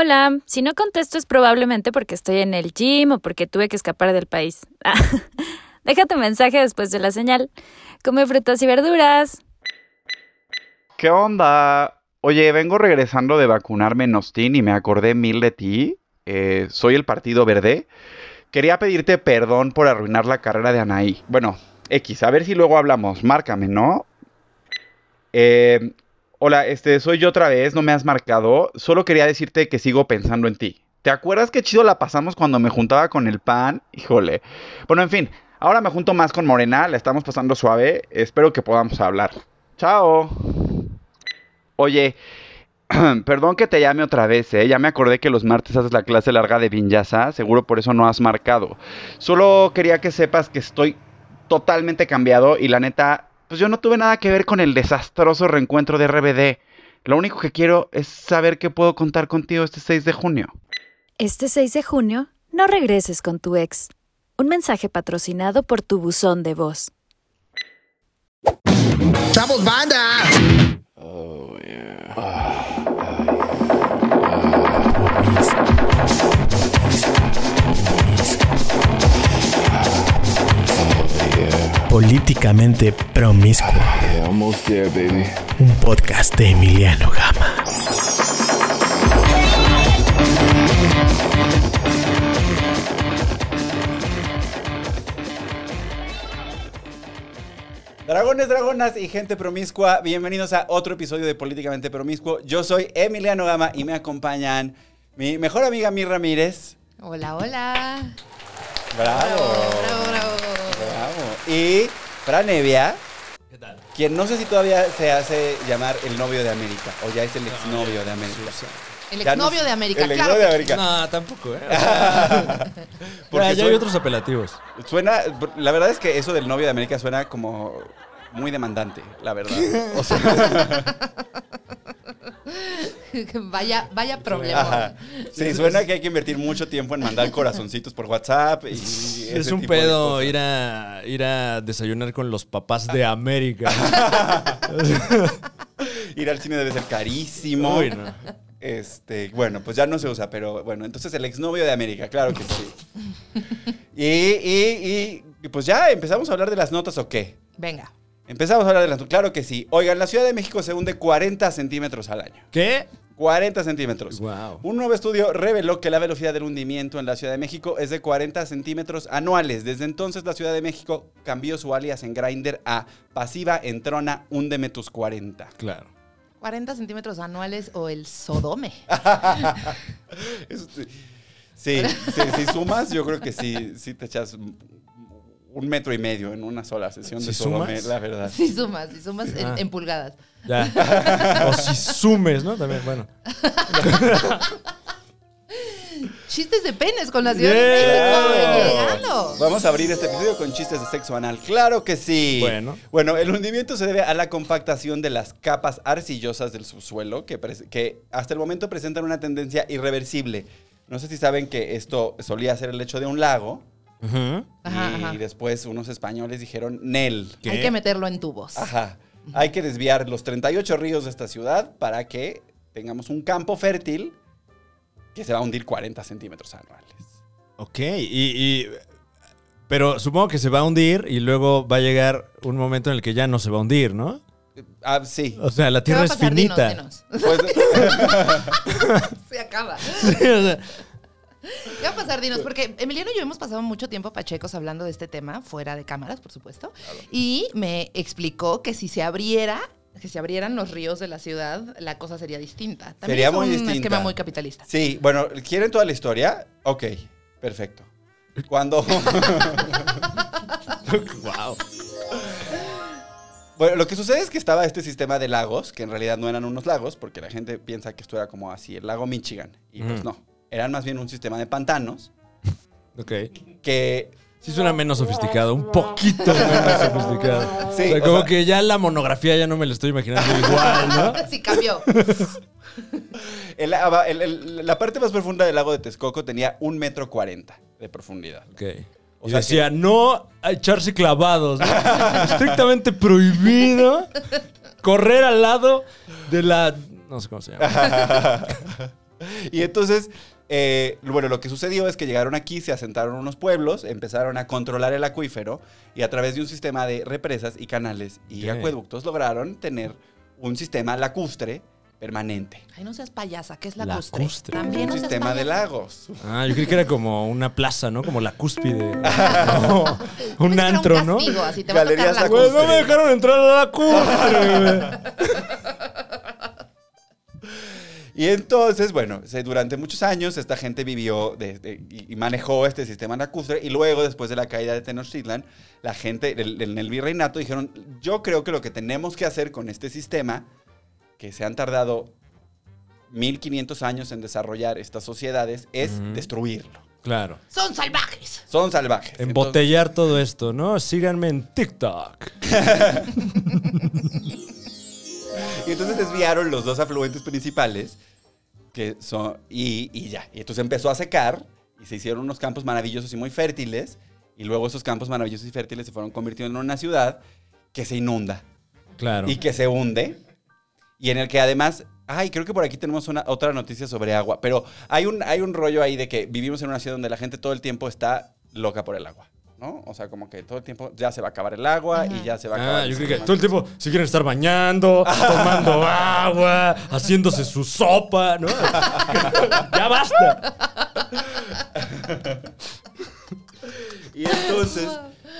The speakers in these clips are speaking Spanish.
Hola, si no contesto es probablemente porque estoy en el gym o porque tuve que escapar del país. Deja tu mensaje después de la señal. Come frutas y verduras. ¿Qué onda? Oye, vengo regresando de vacunarme en Austin y me acordé mil de ti. Eh, soy el Partido Verde. Quería pedirte perdón por arruinar la carrera de Anaí. Bueno, X, a ver si luego hablamos. Márcame, ¿no? Eh, hola, este, soy yo otra vez, no me has marcado. Solo quería decirte que sigo pensando en ti. ¿Te acuerdas qué chido la pasamos cuando me juntaba con el pan? Híjole. Bueno, en fin, ahora me junto más con Morena, la estamos pasando suave. Espero que podamos hablar. Chao. Oye, perdón que te llame otra vez, ¿eh? Ya me acordé que los martes haces la clase larga de Vinyasa, seguro por eso no has marcado. Solo quería que sepas que estoy totalmente cambiado y la neta, pues yo no tuve nada que ver con el desastroso reencuentro de RBD. Lo único que quiero es saber que puedo contar contigo este 6 de junio. Este 6 de junio, no regreses con tu ex. Un mensaje patrocinado por tu buzón de voz. ¡Chavos, banda! Promiscuo. Yeah, almost there, baby. Un podcast de Emiliano Gama. Dragones, dragonas y gente promiscua, bienvenidos a otro episodio de Políticamente Promiscuo. Yo soy Emiliano Gama y me acompañan mi mejor amiga Mir Ramírez. Hola, hola. Bravo. Bravo, bravo. Bravo. Y Fran Evia. ¿Qué tal? Quien no sé si todavía se hace llamar el novio de América o ya es el exnovio de América. El Ya no- exnovio de América, El claro exnovio de América. No, tampoco, ¿eh? O sea, Porque ya, ya hay otros apelativos. Suena, la verdad es que eso del novio de América suena como muy demandante, la verdad. O sea, vaya, vaya problema. Sí, suena que hay que invertir mucho tiempo en mandar corazoncitos por WhatsApp. Y Es ese un pedo ir a, ir a desayunar con los papás de América. Ir al cine debe ser carísimo. Uy, no. Este, bueno, pues ya no se usa, pero bueno, entonces el exnovio de América, claro que sí. Y, y, y, pues ya empezamos a hablar de las notas o qué. Venga. Empezamos a hablar de las notas, claro que sí. Oigan, la Ciudad de México se hunde 40 centímetros al año. ¿Qué? 40 centímetros. Wow. Un nuevo estudio reveló que la velocidad del hundimiento en la Ciudad de México es de 40 centímetros anuales. Desde entonces, la Ciudad de México cambió su alias en Grindr a pasiva entrona, húndeme tus 40. Claro. 40 centímetros anuales o el Sodome. Sí, sí, si sumas, yo creo que sí, sí te echas un metro y medio en una sola sesión de ¿Si Sodome, sumas? la verdad. Si sumas, si sumas en, Ah. en pulgadas. Ya. o si sumes, ¿no? También, bueno. Chistes de penes con la Ciudad de Yeah. México. Vamos a abrir este episodio con chistes de sexo anal. Claro que sí. Bueno. Bueno, el hundimiento se debe a la compactación de las capas arcillosas del subsuelo que, que hasta el momento presentan una tendencia irreversible. No sé si saben que esto solía ser el lecho de un lago Ajá, y ajá. después unos españoles dijeron Nel. ¿Qué? Hay que meterlo en tubos. Ajá. Hay que desviar los 38 ríos de esta ciudad para que tengamos un campo fértil que se va a hundir 40 centímetros anuales. Ok, y, y- Pero supongo que se va a hundir y luego va a llegar un momento en el que ya no se va a hundir, ¿no? Ah, sí. O sea, la ¿Qué va Tierra es? Dinos, finita. dinos. Pues, Se acaba. Sí, o sea, ¿Qué va a pasar, Dinos? Porque Emiliano y yo hemos pasado mucho tiempo pachecos hablando de este tema, fuera de cámaras, por supuesto. Y me explicó que si se abriera, que se abrieran los ríos de la ciudad, la cosa sería distinta. También Sería es muy un distinta. esquema muy capitalista. sí, bueno, ¿quieren toda la historia? Ok, perfecto. Cuando... wow. Bueno, lo que sucede es que estaba este sistema de lagos, que en realidad no eran unos lagos, porque la gente piensa que esto era como así, el lago Michigan. Y pues Ujú. no, eran más bien un sistema de pantanos Ok. que... Sí suena menos sofisticado, un poquito menos sofisticado. Sí, o sea, o como sea- que ya la monografía ya no me la estoy imaginando igual, ¿no? Sí, cambió. el- el- el- la parte más profunda del lago de Texcoco tenía un metro cuarenta de profundidad. Ok. O y sea decía, no echarse clavados, ¿no? Estrictamente prohibido correr al lado de la... No sé cómo se llama. Y entonces, eh, bueno, lo que sucedió es que llegaron aquí, se asentaron unos pueblos, empezaron a controlar el acuífero y a través de un sistema de represas y canales y acueductos lograron tener un sistema lacustre permanente. Ay, no seas payasa, ¿qué es la Lacustre. custre? También Un no sistema de lagos. Ah, yo creí que era como una plaza, ¿no? Como la cúspide. No, un antro, un ¿no? castigo, así te va a tocar Galerías la. Güey, no me dejaron entrar a la cúspide, güey. Y entonces, bueno, durante muchos años esta gente vivió de- de- y manejó este sistema lacustre y luego, después de la caída de Tenochtitlan, la gente en el virreinato dijeron, yo creo que lo que tenemos que hacer con este sistema, que se han tardado 1500 años en desarrollar estas sociedades, es destruirlo. Claro. Son salvajes. Son salvajes. Embotellar todo esto, ¿no? Síganme en TikTok. Y entonces desviaron los dos afluentes principales, que son, y, y ya. Y entonces empezó a secar y se hicieron unos campos maravillosos y muy fértiles. Y luego esos campos maravillosos y fértiles se fueron convirtiendo en una ciudad que se inunda Claro. y que se hunde. Y en el que además, ay, creo que por aquí tenemos una, otra noticia sobre agua. Pero hay un, hay un rollo ahí de que vivimos en una ciudad donde la gente todo el tiempo está loca por el agua. ¿No? O sea, como que todo el tiempo ya se va a acabar el agua y ya se va a acabar Ah, el yo creo que sistema. todo el tiempo se quieren estar bañando, tomando agua, haciéndose su sopa, ¿no? ya basta. Y entonces,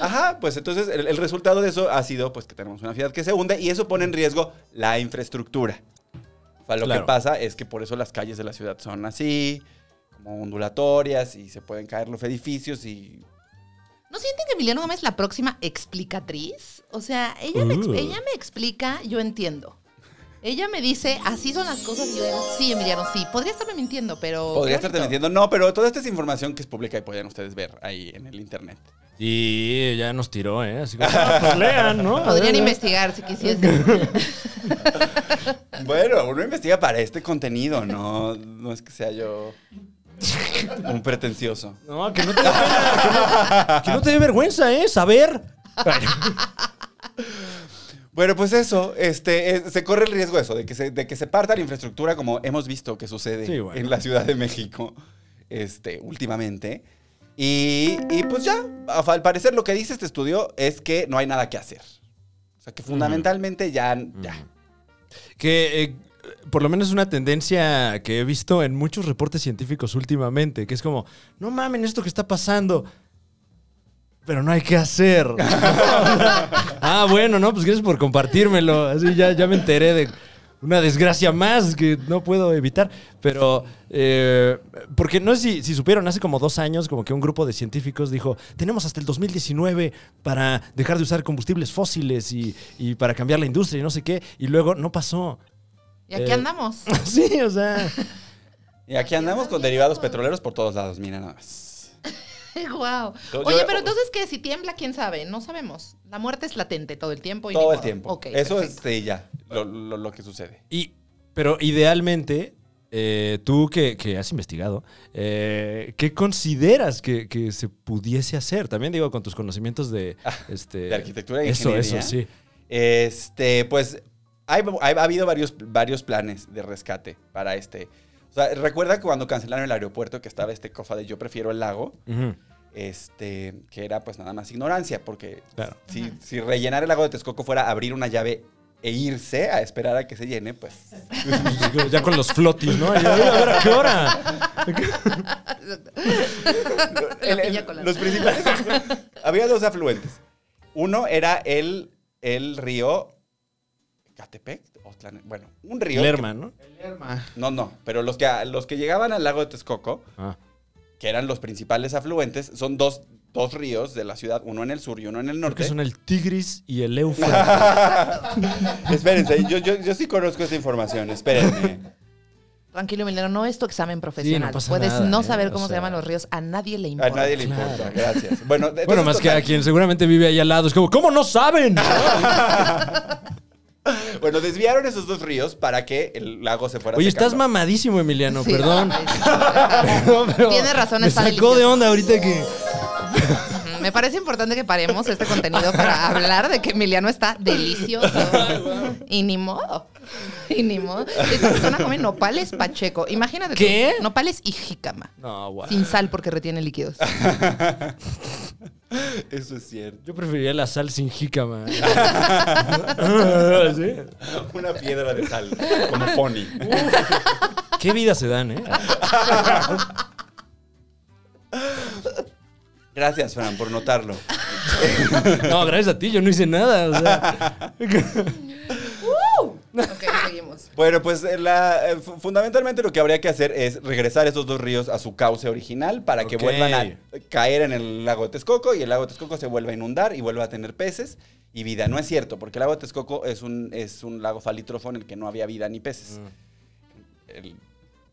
ajá, pues entonces el, el resultado de eso ha sido pues que tenemos una ciudad que se hunde y eso pone en riesgo la infraestructura. O sea, lo Claro. que pasa es que por eso las calles de la ciudad son así, como ondulatorias y se pueden caer los edificios y... ¿No sienten que Emiliano Gómez es la próxima explicatriz? O sea, ella, me, Uh. ella me explica, yo entiendo. Ella me dice, así son las cosas, y yo digo, sí, Emiliano, sí. Podría estarme mintiendo, pero... Podría estarte mintiendo. No, pero toda esta es información que es pública y pueden ustedes ver ahí en el internet. Y ya nos tiró, ¿eh? Así ah, pues lean, ¿no? Podrían ver, investigar si quisiesen. Bueno, uno investiga para este contenido, no, no es que sea yo un pretencioso. No, que no te dé pena, que no, que no te dé vergüenza, ¿eh? Saber. Bueno, pues eso, este, se corre el riesgo de eso, de que se, de que se parta la infraestructura como hemos visto que sucede Sí, bueno. en la Ciudad de México este, últimamente. Y, y pues ya, al parecer lo que dice este estudio es que no hay nada que hacer. O sea, que fundamentalmente ya, ya. Que eh, por lo menos es una tendencia que he visto en muchos reportes científicos últimamente, que es como, no mamen esto que está pasando. Pero no hay que hacer. ah, bueno, no, pues gracias por compartírmelo. Así ya, ya me enteré de una desgracia más que no puedo evitar. Pero, eh, porque no sé si, si supieron, hace como dos años, como que un grupo de científicos dijo: Tenemos hasta el 2019 para dejar de usar combustibles fósiles y, y para cambiar la industria y no sé qué. Y luego no pasó. Y aquí Eh, andamos. sí, o sea. Y aquí andamos con derivados petroleros por todos lados, mira nada más. wow. Oye, pero entonces, ¿qué? Si tiembla, ¿quién sabe? No sabemos. La muerte es latente todo el tiempo. Y Todo el tiempo. Ok, Eso perfecto. es sí, ya, lo, lo- lo que sucede. Y, pero idealmente, eh, tú que, que has investigado, eh, ¿qué consideras que, que se pudiese hacer? También digo, con tus conocimientos de... este, Ah, de arquitectura e Eso, ingeniería. eso, sí. Este, pues, hay- hay- ha habido varios, varios planes de rescate para este. O sea, recuerda que cuando cancelaron el aeropuerto que estaba este cofa de yo prefiero el lago, Ujú. este, que era pues nada más ignorancia, porque Claro. si, si rellenar el lago de Texcoco fuera abrir una llave e irse a esperar a que se llene, pues ya con los flotis, ¿no? Y, "Oye, a ver, ¿a qué hora? El- el- los principales había dos afluentes. Uno era el, el río Catepec, bueno, un río. que- Lerma, ¿no? no, no, pero los que, los que llegaban al lago de Texcoco, Ah. que eran los principales afluentes, son dos, dos ríos de la ciudad, uno en el sur y uno en el Creo norte. que son el Tigris y el Éufrates. Espérense, yo, yo, yo sí conozco esta información, espérenme. Tranquilo, Emiliano, no es tu examen profesional. pasa Puedes nada, no ¿eh? saber O cómo se sea- llaman los ríos, a nadie le A importa. nadie le importa, gracias. Bueno, bueno, más que a quien seguramente vive ahí al lado. Es como, ¿cómo no saben? Bueno, desviaron esos dos ríos para que el lago se fuera Oye, estás mamadísimo, Emiliano, Sí. perdón. Perdón, pero Tiene razón, Me está sacó delicioso. de onda ahorita que... Ujú, Me parece importante que paremos este contenido para hablar de que Emiliano está delicioso. Y ni modo. Y ni modo. Esta persona come nopales pacheco. Imagínate. tú, ¿Qué? nopales y jícama. No, guau. Sin sal porque retiene líquidos. Eso es cierto. Yo preferiría la sal sin jícama. ¿Sí? Una piedra de sal, como pony. Qué vida se dan, ¿eh? Gracias, Fran, por notarlo. No, gracias a ti, yo no hice nada. o sea. Bueno, pues eh, la- eh, fu- fundamentalmente lo que habría que hacer es regresar esos dos ríos a su cauce original para que vuelvan a caer en el lago de Texcoco y el lago de Texcoco se vuelva a inundar y vuelva a tener peces y vida. No es cierto, porque el lago de Texcoco es un, es un lago falitrofo en el que no había vida ni peces. Mm. El-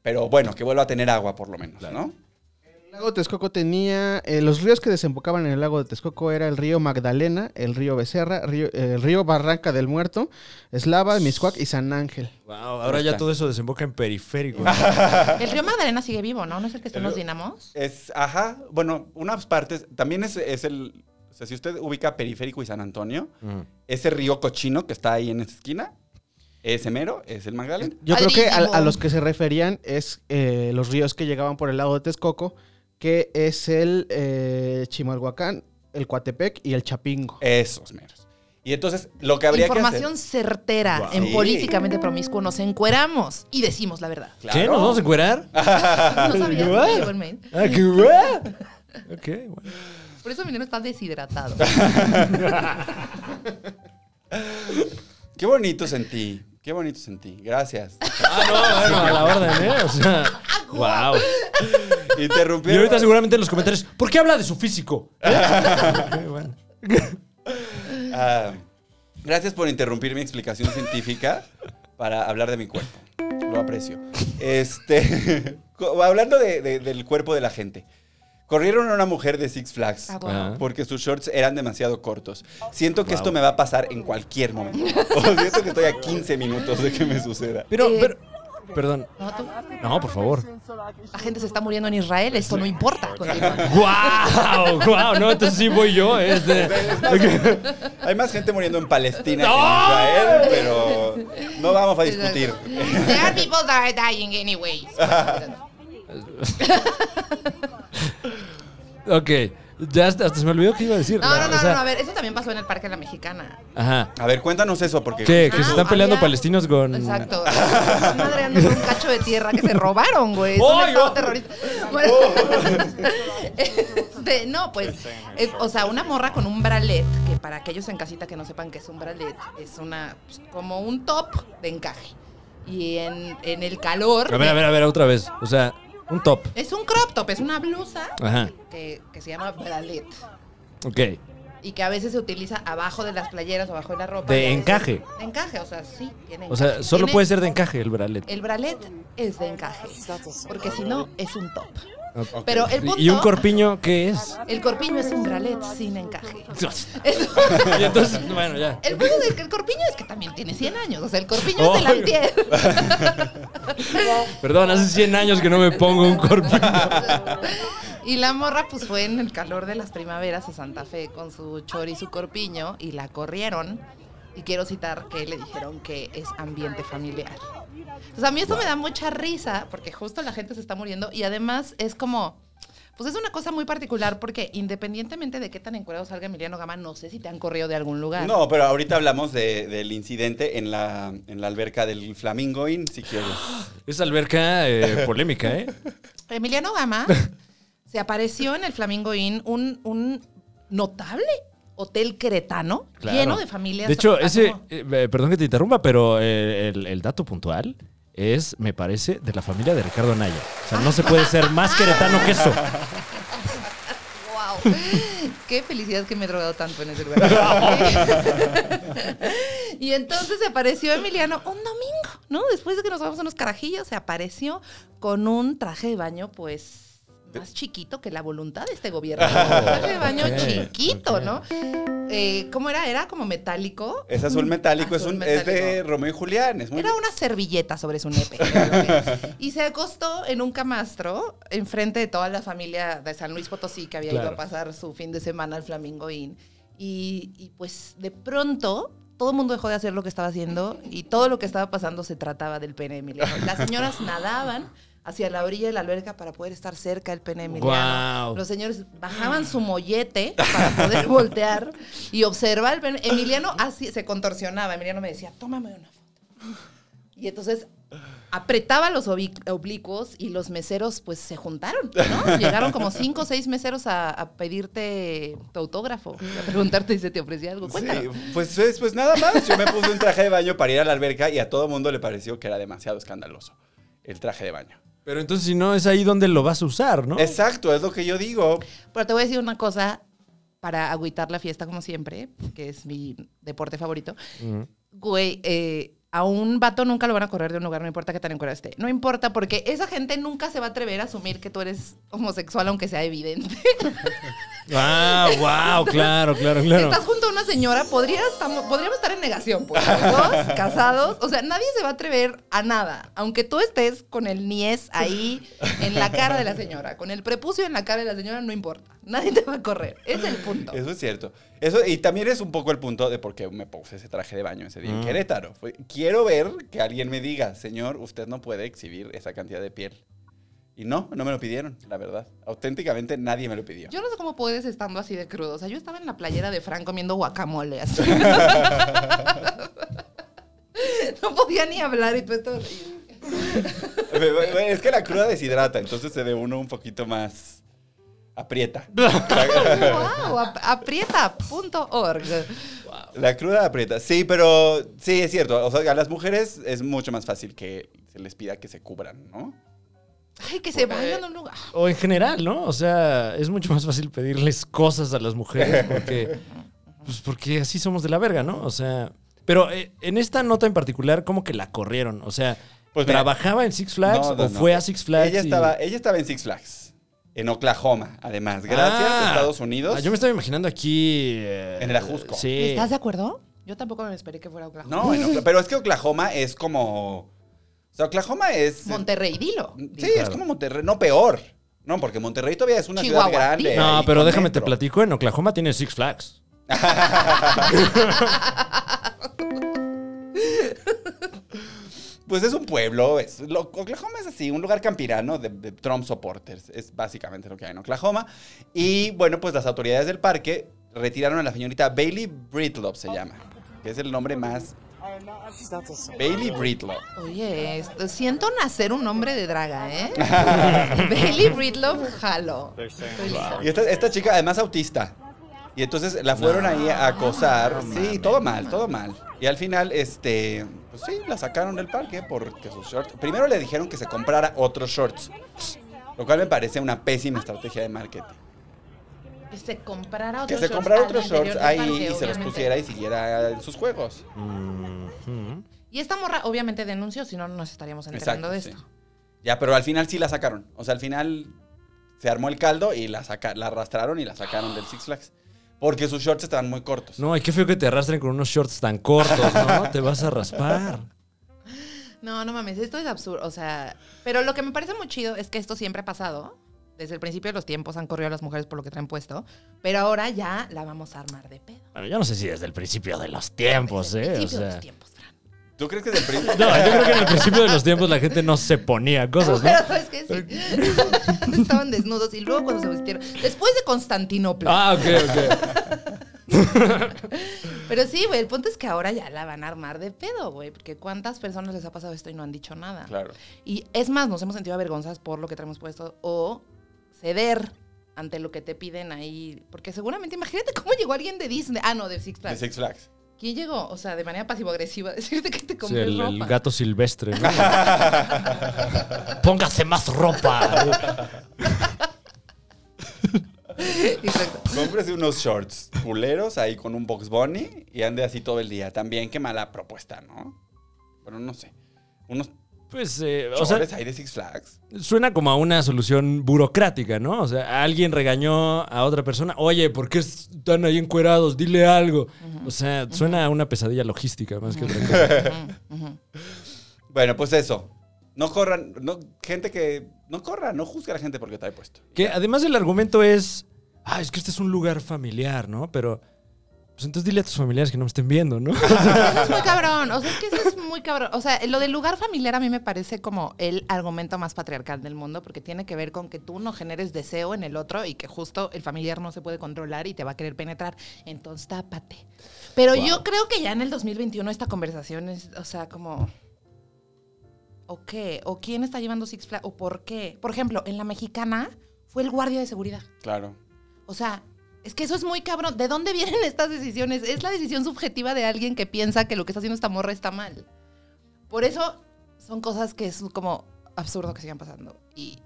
pero bueno, que vuelva a tener agua por lo menos, ¿no? El lago de Texcoco tenía. eh, los ríos que desembocaban en el lago de Texcoco era el río Magdalena, el río Becerra, río- el río Barranca del Muerto, Eslava, Miscuac y San Ángel. Wow, ahora ya todo eso desemboca en periférico. El río Magdalena sigue vivo, ¿no? ¿No es el que están los dinamos? Es, ajá, bueno, unas partes, también es, es el, o sea, si usted ubica Periférico y San Antonio, Mm. ese río cochino que está ahí en esa esquina, ese mero, es el Magdalena. Yo creo que a, los que se referían es eh, los ríos que llegaban por el lago de Texcoco, que es el eh, Chimalhuacán, el Coatepec y el Chapingo. Esos meros. Y entonces, lo que habría Información que certera. Wow. En Sí. políticamente promiscuo nos encueramos y decimos la verdad. hacer... ¿Qué? ¿Nos vamos a encuerar? No mail. Ah, qué. Ok, bueno. Por eso Emiliano está deshidratado. Qué bonito sentí, qué bonito sentí. Gracias. Ah, no, bueno, a la orden, ¿eh? O sea, wow. Y Interrumpieron. ahorita seguramente en los comentarios, ¿por qué habla de su físico? ¿Eh? Bueno. Ah, gracias por interrumpir mi explicación científica para hablar de mi cuerpo. Lo aprecio. Este, hablando de- de- del cuerpo de la gente. Corrieron a una mujer de Six Flags Ah, bueno. Ah. porque sus shorts eran demasiado cortos. Siento que Wow. esto me va a pasar en cualquier momento. O siento que estoy a 15 minutos de que me suceda. Pero, Eh, pero, perdón. ¿No, tú? No, por favor. La gente se está muriendo en Israel, esto no importa. ¡Guau! ¡Guau! No, entonces sí voy yo. Este. Hay más gente muriendo en Palestina ¡No! que en Israel, pero no vamos a discutir. There are people that are dying anyways. Ok. Ya hasta, hasta se me olvidó qué iba a decir. No, no, no, O sea, no, a ver, eso también pasó en el Parque de la Mexicana. Ajá. A ver, cuéntanos eso, porque... ¿Qué? ¿Que se están peleando había- palestinos con. Exacto. Madreándose un cacho de tierra que se robaron, güey. Es un ¡Ay, estado oh! terrorista. Bueno, este, no, pues, eh, o sea, una morra con un bralet, que para aquellos en casita que no sepan qué es un bralet, es una, pues, como un top de encaje. Y en, en el calor... A ver, a ver, a ver, otra vez. O sea, un top. Es un crop top, es una blusa Ajá. que, que se llama bralet. Ok. Y que a veces se utiliza abajo de las playeras o abajo de la ropa. De encaje. De encaje, o sea, sí, tiene O sea, encaje. solo Tiene- puede ser de encaje el bralet. El bralet es de encaje, porque si no, es un top. Pero el punto... ¿Y un corpiño qué es? El corpiño es un bralet sin encaje. y entonces, bueno, ya. El punto del que el corpiño es que también tiene 100 años. O sea, el corpiño Oh. es del antier. Perdón, hace 100 años que no me pongo un corpiño. Y la morra pues fue en el calor de las primaveras a Santa Fe con su chor y su corpiño y la corrieron. Y quiero citar que le dijeron que es ambiente familiar. Entonces a mí esto me da mucha risa porque justo la gente se está muriendo y además es como... Pues es una cosa muy particular porque independientemente de qué tan encuadrado salga Emiliano Gama, no sé si te han corrido de algún lugar. No, pero ahorita hablamos de- del incidente en la, en la alberca del Flamingo Inn, si quieres. Es alberca eh, polémica, ¿eh? Emiliano Gama se apareció en el Flamingo Inn, un, un notable hotel queretano Claro. lleno de familias. De hecho, ese, eh, eh, perdón que te interrumpa, pero eh, el, el dato puntual es, me parece, de la familia de Ricardo Anaya. O sea, no se puede ser más queretano que eso. ¡Wow! Qué felicidad que me he drogado tanto en ese lugar. y entonces se apareció Emiliano un domingo, ¿no? Después de que nos vamos a unos carajillos, se apareció con un traje de baño, pues. Más chiquito que la voluntad de este gobierno. Traje de baño ok, chiquito, ok. ¿no? Eh, ¿Cómo era? Era como metálico. Es azul metálico, es, Azul un, es de metálico. Romeo y Julián. Es muy Era una servilleta sobre su nepe. Y se acostó en un camastro enfrente de toda la familia de San Luis Potosí que había ido Claro. a pasar su fin de semana al Flamingo Inn. Y, y, pues de pronto todo el mundo dejó de hacer lo que estaba haciendo y todo lo que estaba pasando se trataba del pene de Emiliano. Las señoras nadaban hacia la orilla de la alberca para poder estar cerca del pene de Emiliano. Guau. Los señores bajaban su mollete para poder voltear y observar el pene. Emiliano así se contorsionaba. Emiliano me decía, tómame una foto. Y entonces apretaba los oblicuos y los meseros pues se juntaron, ¿no? Llegaron como cinco o seis meseros a, a pedirte tu autógrafo, a preguntarte si se te ofrecía algo. Sí, Cuéntanos. pues, es- pues nada más. Yo me puse un traje de baño para ir a la alberca y a todo mundo le pareció que era demasiado escandaloso el traje de baño. Pero entonces si no es ahí donde lo vas a usar, ¿no? Exacto, es lo que yo digo. Pero te voy a decir una cosa para agüitar la fiesta como siempre, que es mi deporte favorito. Ujú. Güey, eh, a un vato nunca lo van a correr de un lugar, no importa qué tan encuerado esté. No importa, porque esa gente nunca se va a atrever a asumir que tú eres homosexual, aunque sea evidente. Ah, wow, claro, claro, claro. Estás junto a una señora, podría estamos- podríamos estar en negación, pues. los Dos, casados. O sea, nadie se va a atrever a nada. Aunque tú estés con el niés ahí en la cara de la señora, con el prepucio en la cara de la señora, no importa. Nadie te va a correr. Es el punto. Eso es cierto. Eso, y también es un poco el punto de por qué me puse ese traje de baño ese día en Querétaro. Fue- quiero ver que alguien me diga, señor, usted no puede exhibir esa cantidad de piel. Y no, no me lo pidieron, la verdad. Auténticamente nadie me lo pidió. Yo no sé cómo puedes estando así de crudo. O sea, yo estaba en la playera de Fran comiendo guacamole. así. no podía ni hablar y tú estabas es que la cruda deshidrata, entonces se ve uno un poquito más aprieta. Wow, ap- aprieta.org. La cruda aprieta. Sí, pero sí, es cierto. O sea, a las mujeres es mucho más fácil que se les pida que se cubran, ¿no? Ay, que se vayan a un lugar. O en general, ¿no? O sea, es mucho más fácil pedirles cosas a las mujeres porque, pues porque así somos de la verga, ¿no? O sea, pero eh, en esta nota en particular, ¿cómo que la corrieron? O sea, Pues mira, ¿trabajaba en Six Flags No, no, o no. fue a Six Flags? Ella y- estaba, ella estaba en Six Flags, en Oklahoma, además. Gracias, Ah. Estados Unidos. Ah, yo me estaba imaginando aquí. eh, En el Ajusco. Sí. ¿Estás de acuerdo? Yo tampoco me esperé que fuera Oklahoma. No, en pero es que Oklahoma es como. O sea, Oklahoma es. Monterrey, dilo. Sí, es como Monterrey, no peor. No, porque Monterrey todavía es una Chihuahua, ciudad grande. No, pero déjame te platico, en Oklahoma tiene Six Flags. Pues es un pueblo. Es, lo- Oklahoma es así, un lugar campirano de, de Trump supporters. Es básicamente lo que hay en Oklahoma. Y bueno, pues las autoridades del parque retiraron a la señorita Bailey Britlow, se llama. Que es el nombre más. Bailey Britlow. Oye, esto- siento nacer un nombre de draga, ¿eh? Bailey Bridlow, jalo. Y esta, esta chica, además autista. Y entonces la fueron ahí a acosar. sí, todo mal, todo mal. Y al final, este, pues sí, la sacaron del parque porque sus shorts. Primero le dijeron que se comprara otros shorts. Lo cual me parece una pésima estrategia de marketing. Que se comprara Que otros se shorts comprara al otros interior shorts ahí parque, y se los pusiera y siguiera en sus juegos. Y esta morra obviamente denunció, si no, no nos estaríamos enterando de sí. esto. Ya, pero al final sí la sacaron. O sea, al final se armó el caldo y la, saca, la arrastraron y la sacaron del Six Flags. Porque sus shorts estaban muy cortos. No, y qué feo que te arrastren con unos shorts tan cortos, ¿no? te vas a raspar. No, no mames, esto es absurdo. O sea, pero lo que me parece muy chido es que esto siempre ha pasado. Desde el principio de los tiempos han corrido a las mujeres por lo que traen puesto. Pero ahora ya la vamos a armar de pedo. Bueno, yo no sé si desde el principio de los tiempos, Desde el ¿eh? O principio de los tiempos, Fran. ¿Tú crees que desde el principio? No, yo creo que en el principio de los tiempos la gente no se ponía cosas, ¿no? Pero es que sí. Estaban desnudos y luego cuando se vistieron. Después de Constantinopla. Ah, ok, ok. Pero sí, güey, el punto es que ahora ya la van a armar de pedo, güey. Porque cuántas personas les ha pasado esto y no han dicho nada. Claro. Y es más, nos hemos sentido avergonzadas por lo que traemos puesto o ceder ante lo que te piden ahí. Porque seguramente, imagínate cómo llegó alguien de Disney. Ah, no, de Six De Flags. Six Flags. ¿Quién llegó? O sea, de manera pasivo-agresiva, decirte que te Sí, compres el, el ropa. gato silvestre, ¿no? Póngase más ropa. Exacto. Cómprese unos shorts culeros ahí con un box bunny y ande así todo el día. También qué mala propuesta, ¿no? Pero no sé. Unos Pues, eh, o sea, ahí de Six Flags. suena como a una solución burocrática, ¿no? O sea, alguien regañó a otra persona, oye, ¿por qué están ahí encuerados? Dile algo. O sea, suena a una pesadilla logística más que otra cosa. Bueno, pues eso. No corran, no, gente que. No corran, no juzgue a la gente porque trae puesto. Que además el argumento es, ah, es que este es un lugar familiar, ¿no? Pero, Pues entonces dile a tus familiares que no me estén viendo, ¿no? Eso es muy cabrón. O sea, es que eso es muy cabrón. O sea, lo del lugar familiar a mí me parece como el argumento más patriarcal del mundo porque tiene que ver con que tú no generes deseo en el otro y que justo el familiar no se puede controlar y te va a querer penetrar. Entonces, tápate. Pero yo creo que ya en el 2021 esta conversación es, o sea, como... ¿O qué? ¿O quién está llevando Six Flags? ¿O por qué? Por ejemplo, en la mexicana fue el guardia de seguridad. Claro. O sea, es que eso es muy cabrón. ¿De dónde vienen estas decisiones? Es la decisión subjetiva de alguien que piensa que lo que está haciendo esta morra está mal. Por eso son cosas que es como absurdo que sigan pasando. Y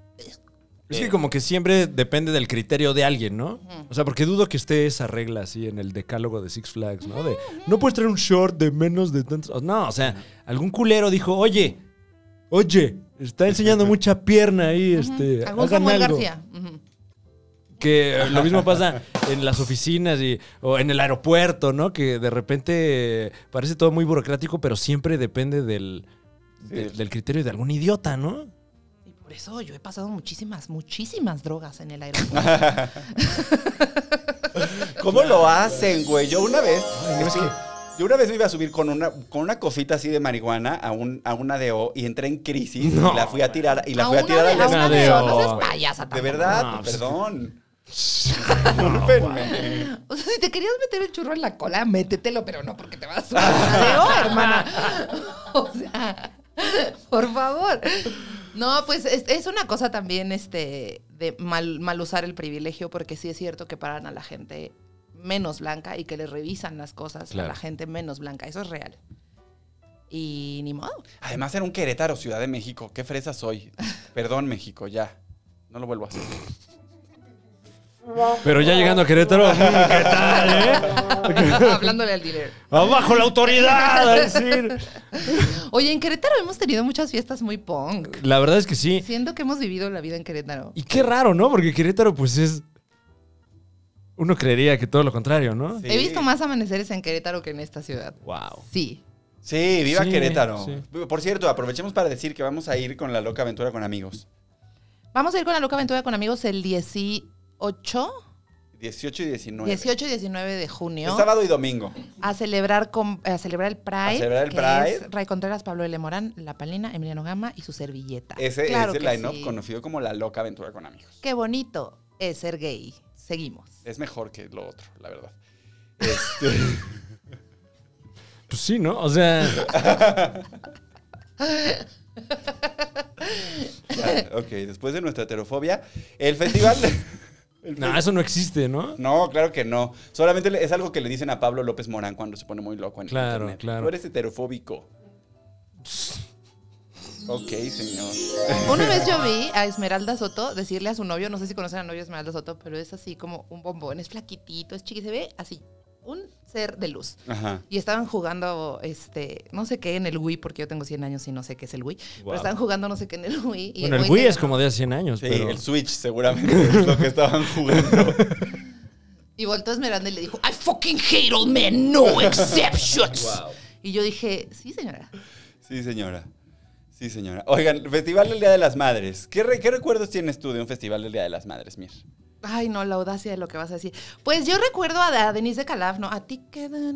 Es que como que siempre depende del criterio de alguien, ¿no? O sea, porque dudo que esté esa regla así en el decálogo de Six Flags, ¿no? De no puedes traer un short de menos de tantos. No, o sea, algún culero dijo, oye, oye, está enseñando mucha pierna ahí, este. algún Samuel algo". García. Que lo mismo pasa en las oficinas y, o en el aeropuerto, ¿no? Que de repente parece todo muy burocrático, pero siempre depende del, de- del criterio de algún idiota, ¿no? Y por eso yo he pasado muchísimas, muchísimas drogas en el aeropuerto. ¿Cómo lo hacen, güey? Yo una vez. Yo una vez me iba a subir con una, con una cosita así de marihuana a, un, a una DO y entré en crisis y la fui a tirar y la fui a tirar de- al de- de de- no seas payasa De tampoco. verdad, No, pues- perdón. Discúlpenme. O sea, si te querías meter el churro en la cola, métetelo, pero no porque te vas a hermana. O sea, por favor. No, pues es, es una cosa también este de mal, mal usar el privilegio, porque sí es cierto que paran a la gente menos blanca y que le revisan las cosas a la gente menos blanca. Eso es real. Y ni modo. Además era un Querétaro, Ciudad de México. Qué fresa soy. Perdón, México, ya. No lo vuelvo a hacer. Pero ya llegando a Querétaro, ¿qué tal, eh? Hablándole al dealer. ¡Abajo la autoridad! a decir. Oye, en Querétaro hemos tenido muchas fiestas muy punk. La verdad es que sí. Siento que hemos vivido la vida en Querétaro. Y qué raro, ¿no? Porque Querétaro, pues es. Uno creería que todo lo contrario, ¿no? Sí. He visto más amaneceres en Querétaro que en esta ciudad. Wow. Sí. Sí, viva Sí, Querétaro. sí. Por cierto, aprovechemos para decir que vamos a ir con la loca aventura con amigos. Vamos a ir con la loca aventura con amigos el 18, 18 y 19. 18 y 19 de junio sábado y domingo. a celebrar con, a celebrar el Pride. A celebrar el que Pride. es Ray Contreras, Pablo L. Morán, La Palina, Emiliano Gama y su servilleta. Ese Claro es el line-up sí. conocido como la loca aventura con amigos. Qué bonito es ser gay. Seguimos. Es mejor que lo otro, la verdad. Este, Pues sí, ¿no? O sea, ya, ok, después de nuestra heterofobia, el festival... no, eso no existe, ¿no? No, claro que no. Solamente es algo que le dicen a Pablo López Morán cuando se pone muy loco en Claro, internet. claro. Tú eres heterofóbico. Ok, señor. Una vez yo vi a Esmeralda Soto decirle a su novio, no sé si conocen al novio de Esmeralda Soto, pero es así como un bombón, es flaquitito, es chiqui, se ve así, un ser de luz. Ajá. Y estaban jugando, este, no sé qué en el Wii, porque yo tengo 100 años y no sé qué es el Wii. Wow. Pero estaban jugando no sé qué en el Wii. Y Bueno, el Wii es ganó. como de hace 100 años, Sí, pero... el Switch seguramente es lo que estaban jugando. Y voltó Esmeralda y le dijo, I fucking hate all men, no exceptions. Y yo dije, sí, señora. Sí, señora. Sí, señora. Oigan, Festival del Día de las Madres. ¿Qué, re- qué recuerdos tiees tú de un Festival del Día de las Madres, Mir? Ay, no, la audacia de lo que vas a decir. Pues yo recuerdo a, a Denise de Calaf, ¿no? A ti que da da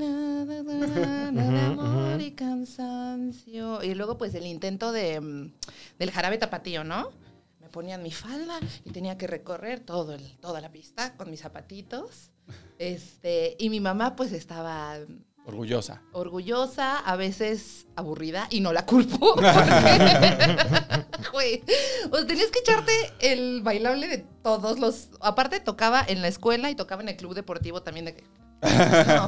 nada de amor y cansancio. Y luego, pues, el intento de, mm, del jarabe tapatío, ¿no? Me ponían mi falda y tenía que recorrer todo el, toda la pista con mis zapatitos. Este, y mi mamá, pues, estaba Orgullosa. orgullosa, a veces aburrida, y no la culpo. Güey, sea, tenías que echarte el bailable de todos los... Aparte tocaba en la escuela y tocaba en el club deportivo también de que... No,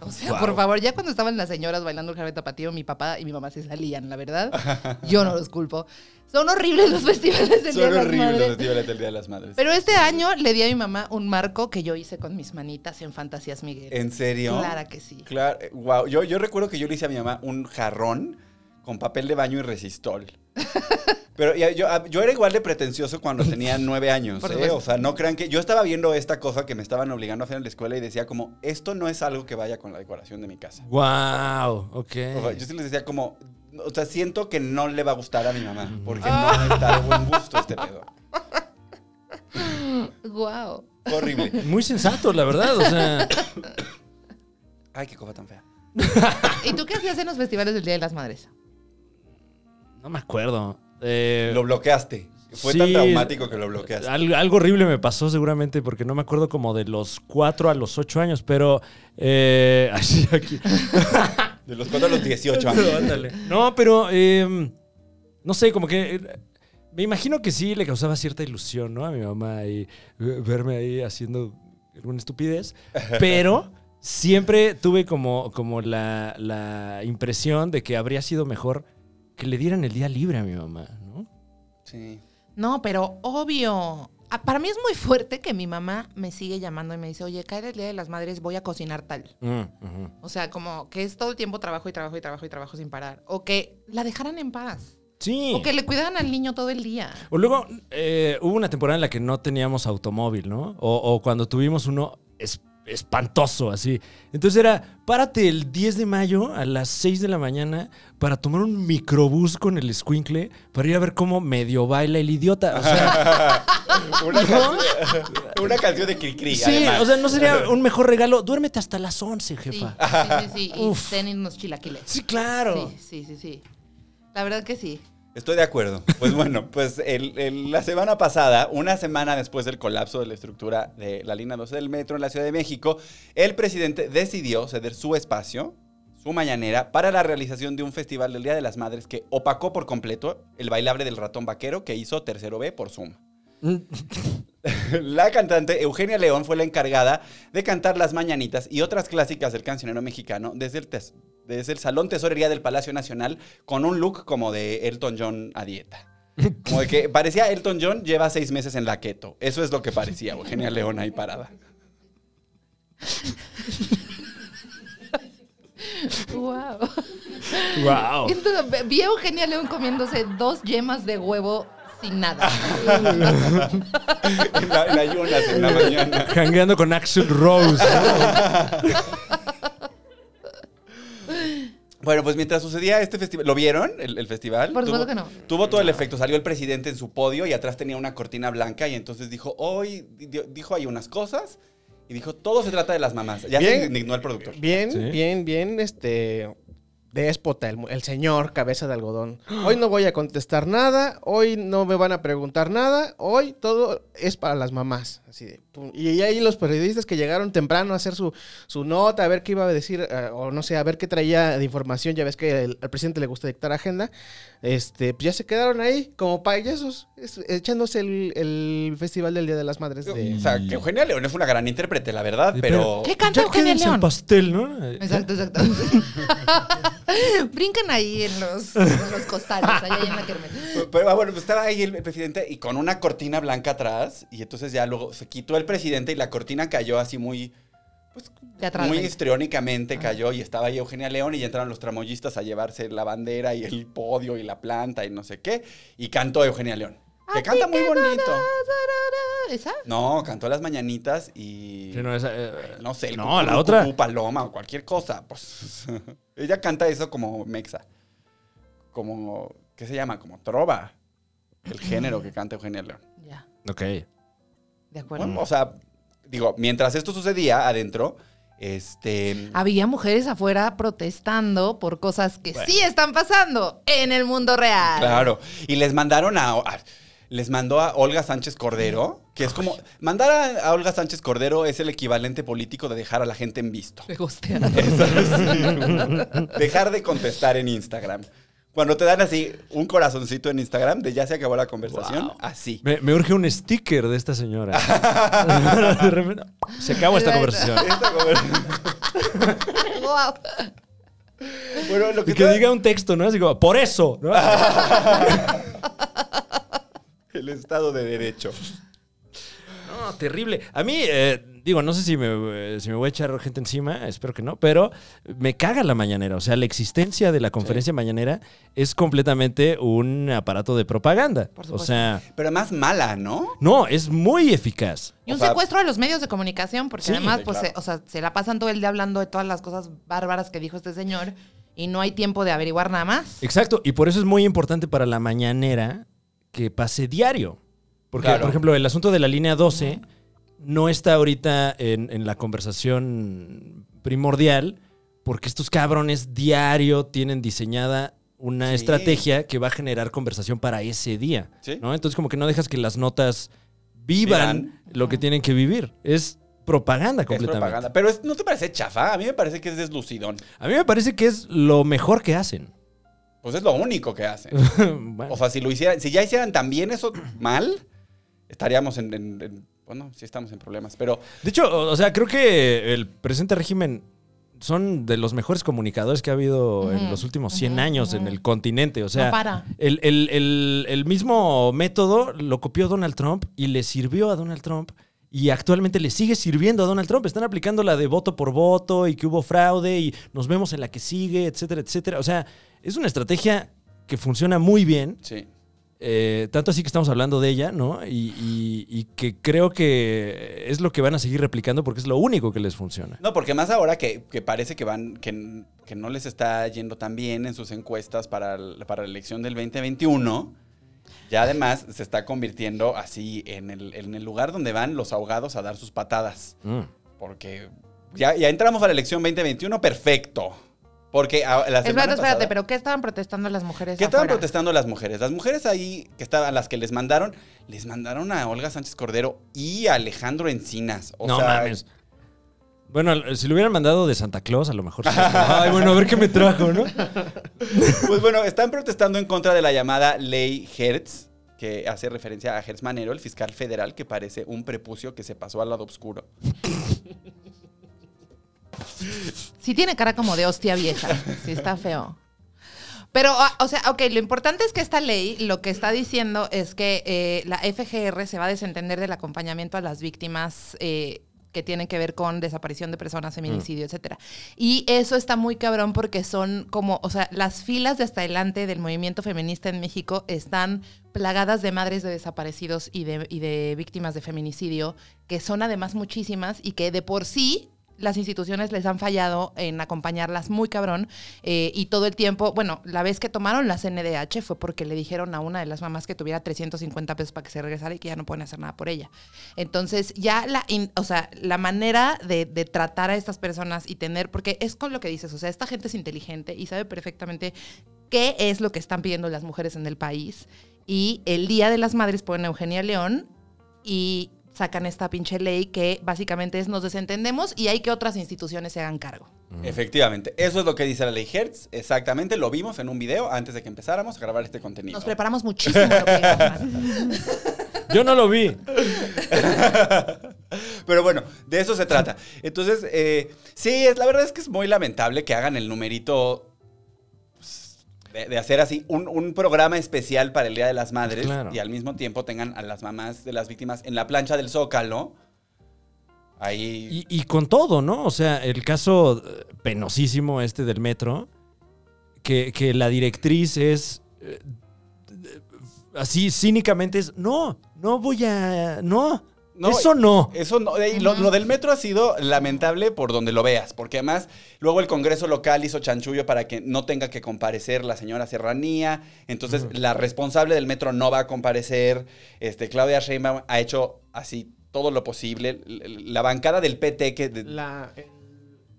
o sea, por favor, ya cuando estaban las señoras bailando el jarabe tapatío, mi papá y mi mamá se salían, la verdad. Yo no los culpo. Son horribles los festivales del Día Son de las horribles los Madres. festivales del Día de las Madres. Pero este año le di a mi mamá un marco que yo hice con mis manitas en Fantasías Miguel. ¿En serio? Clara que sí. Claro, wow. Yo, yo recuerdo que yo le hice a mi mamá un jarrón con papel de baño y resistol. Pero ya- yo, ah, yo era igual de pretencioso cuando tenía nueve años. ¿eh? O sea, no crean que. Yo estaba viendo esta cosa que me estaban obligando a hacer en la escuela y decía, como, esto no es algo que vaya con la decoración de mi casa. Wow, ok. O sea, yo sí les decía, como, o sea, siento que no le va a gustar a mi mamá porque no está de buen gusto este pedo. Wow. Horrible. Muy sensato, la verdad. O sea, Ay, qué cosa tan fea. ¿Y tú qué hacías en los festivales del Día de las Madres? No me acuerdo. Eh, Lo bloqueaste. Fue sí, tan traumático que lo bloqueaste. al- algo horrible me pasó seguramente porque no me acuerdo como de los 4 a los 8 años, pero... Eh, así aquí. De los 4 a los 18 años. No, pero eh, no sé, como que eh, me imagino que sí le causaba cierta ilusión, ¿no? A mi mamá y verme ahí haciendo alguna estupidez, pero siempre tuve como, como la, la impresión de que habría sido mejor que le dieran el día libre a mi mamá, ¿no? Sí. No, pero obvio. Ah, Para mí es muy fuerte que mi mamá me sigue llamando y me dice, oye, cae el Día de las Madres, voy a cocinar tal. Mm. O sea, como que es todo el tiempo trabajo y trabajo y trabajo y trabajo sin parar. O que la dejaran en paz. Sí. O que le cuidaran al niño todo el día. O luego eh, hubo una temporada en la que no teníamos automóvil, ¿no? O, o cuando tuvimos uno es- espantoso, así. Entonces era, párate el 10 de mayo a las 6 de la mañana para tomar un microbús con el squinkle para ir a ver cómo medio baila el idiota. O sea, Una, canción, una canción de Cricri, sí, además. o sea, no sería un mejor regalo. Duérmete hasta las 11, Sí, jefa. sí, sí, sí. Y Uf. ten unos chilaquiles. Sí, claro. Sí, sí, sí, sí. La verdad que sí. Estoy de acuerdo. Pues bueno, pues la semana pasada, una semana después del colapso de la estructura de la línea 12 del metro en la Ciudad de México, el presidente decidió ceder su espacio, su mañanera, para la realización de un festival del Día de las Madres que opacó por completo el bailable del ratón vaquero que hizo Tercero B por Zoom. La cantante Eugenia León fue la encargada de cantar las mañanitas y otras clásicas del cancionero mexicano desde el, desde el Salón Tesorería del Palacio Nacional con un look como de Elton John a dieta. Como de que parecía Elton John lleva seis meses en la keto. Eso es lo que parecía Eugenia León ahí parada. Wow. Wow. Entonces, vi a Eugenia León comiéndose dos yemas de huevo sin nada. En la, en ayunas en la mañana. Jangueando con Axel Rose. ¿no? Bueno, pues mientras sucedía este festival, ¿lo vieron el, el festival? Por supuesto Tuvo- que no. Tuvo todo el efecto. Salió el presidente en su podio y atrás tenía una cortina blanca y entonces dijo, hoy, di- dijo ahí unas cosas y dijo, todo se trata de las mamás. Ya Bien. se indignó el productor. Bien, Sí. bien, bien, este. Déspota, el, el señor cabeza de algodón. Hoy no voy a contestar nada, hoy no me van a preguntar nada, hoy todo es para las mamás. Así de. Y ahí los periodistas que llegaron temprano a hacer su, su nota, a ver qué iba a decir, eh, o no sé, a ver qué traía de información, ya ves que el- al presidente le gusta dictar agenda, este, pues ya se quedaron ahí como payasos, es- echándose el, el Festival del Día de las Madres de... O sea, que Eugenia León es una gran intérprete, la verdad, Sí, pero... ¿Qué canta Ya Eugenia quédense en León? pastel, ¿no? Exacto, exacto. Brincan ahí en los, en los costales, allá en la. Pero ah, bueno, pues estaba ahí el, el presidente y con una cortina blanca atrás y entonces ya luego se quitó el presidente y la cortina cayó así muy... Pues, muy histriónicamente cayó y estaba ahí Eugenia León y ya entraron los tramoyistas a llevarse la bandera y el podio y la planta y no sé qué. Y cantó Eugenia León. Que canta muy bonito. ¿Esa? No, cantó las mañanitas y... Sí, no, esa, eh, No sé, el No, cucú, la otra. cucú, paloma o cualquier cosa. Pues ella canta eso como mexa. Como, ¿qué se llama? Como trova. El género que canta Eugenia León. Ya, Ok. De acuerdo. Bueno, o sea, digo, mientras esto sucedía adentro, este... Había mujeres afuera protestando por cosas que sí están pasando en el mundo real. Claro. Y les mandaron a... a- les mandó a Olga Sánchez Cordero, que es como... Mandar a, a Olga Sánchez Cordero es el equivalente político de dejar a la gente en visto. Me gustea. Dejar de contestar en Instagram. Cuando te dan así un corazoncito en Instagram de ya se acabó la conversación, Wow. así. Me, me urge un sticker de esta señora. De repente, se acabó esta conversación. Esta conver- Wow. bueno, lo que, Y que está- diga un texto, ¿no? Así como, por eso, ¿no? el Estado de Derecho. No, terrible. A mí, eh, digo, no sé si me, eh, si me voy a echar gente encima, espero que no, pero me caga la mañanera. O sea, la existencia de la conferencia mañanera es completamente un aparato de propaganda. Por o supuesto. sea, Pero más mala, ¿no? no, es muy eficaz. Y un O sea- secuestro a los medios de comunicación, porque Sí, además, pues, claro. se, o sea, se la pasan todo el día hablando de todas las cosas bárbaras que dijo este señor y no hay tiempo de averiguar nada más. Exacto, y por eso es muy importante para la mañanera que pase diario. Porque, Claro. por ejemplo, el asunto de la línea 12 no está ahorita en, en la conversación primordial porque estos cabrones diario tienen diseñada una Sí. estrategia que va a generar conversación para ese día. Sí. ¿no? Entonces como que no dejas que las notas vivan Vivan. lo que tienen que vivir. Es propaganda Es completamente. propaganda. Pero es- ¿no te parece chafa? A mí me parece que es deslucidón. A mí me parece que es lo mejor que hacen. Pues es lo único que hacen. Bueno, O sea, si lo hicieran, si ya hicieran también eso mal, estaríamos en, en- en- bueno, sí estamos en problemas. Pero de hecho, o sea, creo que el presente régimen son de los mejores comunicadores que ha habido en los últimos 100 ujú, años en el continente. O sea, no para. El, el- el- el mismo método lo copió Donald Trump y le sirvió a Donald Trump. Y actualmente le sigue sirviendo a Donald Trump. Están aplicando la de voto por voto y que hubo fraude y nos vemos en la que sigue, etcétera, etcétera. O sea, es una estrategia que funciona muy bien. sí. Eh, tanto así que estamos hablando de ella, ¿no? Y, y- y que creo que es lo que van a seguir replicando porque es lo único que les funciona. No, porque más ahora que, que parece que van, que, que no les está yendo tan bien en sus encuestas para, el- para la elección del 2021. Ya además se está convirtiendo así en el, en el lugar donde van los ahogados a dar sus patadas. Mm. Porque ya, ya entramos a la elección 2021, perfecto. Porque a- la semana Espérate, espérate, pasada- pero ¿qué estaban protestando las mujeres ¿Qué estaban protestando las mujeres? Las mujeres ahí, que estaban, las que les mandaron, les mandaron a Olga Sánchez Cordero y a Alejandro Encinas. O no sea, mames. Bueno, si lo hubieran mandado de Santa Claus, a lo mejor. sí. Ay, bueno, a ver qué me trajo, ¿no? Pues bueno, están protestando en contra de la llamada ley Hertz, que hace referencia a Hertz Manero, el fiscal federal, que parece un prepucio que se pasó al lado oscuro. Sí tiene cara como de hostia vieja. Sí está feo. Pero, ah, o sea, ok, lo importante es que esta ley lo que está diciendo es que eh, la FGR se va a desentender del acompañamiento a las víctimas eh, que tienen que ver con desaparición de personas, feminicidio, etcétera. Y eso está muy cabrón porque son como, o sea, las filas de hasta adelante del movimiento feminista en México están plagadas de madres de desaparecidos y de, y de víctimas de feminicidio, que son además muchísimas y que de por sí las instituciones les han fallado en acompañarlas muy cabrón eh, y todo el tiempo, bueno, la vez que tomaron la CNDH fue porque le dijeron a una de las mamás que tuviera 350 pesos para que se regresara y que ya no pueden hacer nada por ella. Entonces ya la, o sea, la manera de, de tratar a estas personas y tener, porque es con lo que dices, o sea, esta gente es inteligente y sabe perfectamente qué es lo que están pidiendo las mujeres en el país y el Día de las Madres ponen a Eugenia León y sacan esta pinche ley que básicamente es nos desentendemos y hay que otras instituciones se hagan cargo. Efectivamente, eso es lo que dice la ley Hertz. Exactamente, lo vimos en un video antes de que empezáramos a grabar este contenido. Nos preparamos muchísimo. lo que. Yo no lo vi. Pero bueno, de eso se trata. Entonces, eh, sí, es, la verdad es que es muy lamentable que hagan el numerito de, de hacer así un, un programa especial para el Día de las Madres Claro. y al mismo tiempo tengan a las mamás de las víctimas en la plancha del Zócalo. Ahí. Y, y con todo, ¿no? O sea, el caso eh, penosísimo este del metro, que, que la directriz es eh, así cínicamente es, no, no voy a, no, No, eso no. Eso no, y lo, lo del metro ha sido lamentable por donde lo veas, porque además luego el Congreso local hizo chanchullo para que no tenga que comparecer la señora Serranía, entonces la responsable del metro no va a comparecer, este, Claudia Sheinbaum ha hecho así todo lo posible, la bancada del PT que... de- La-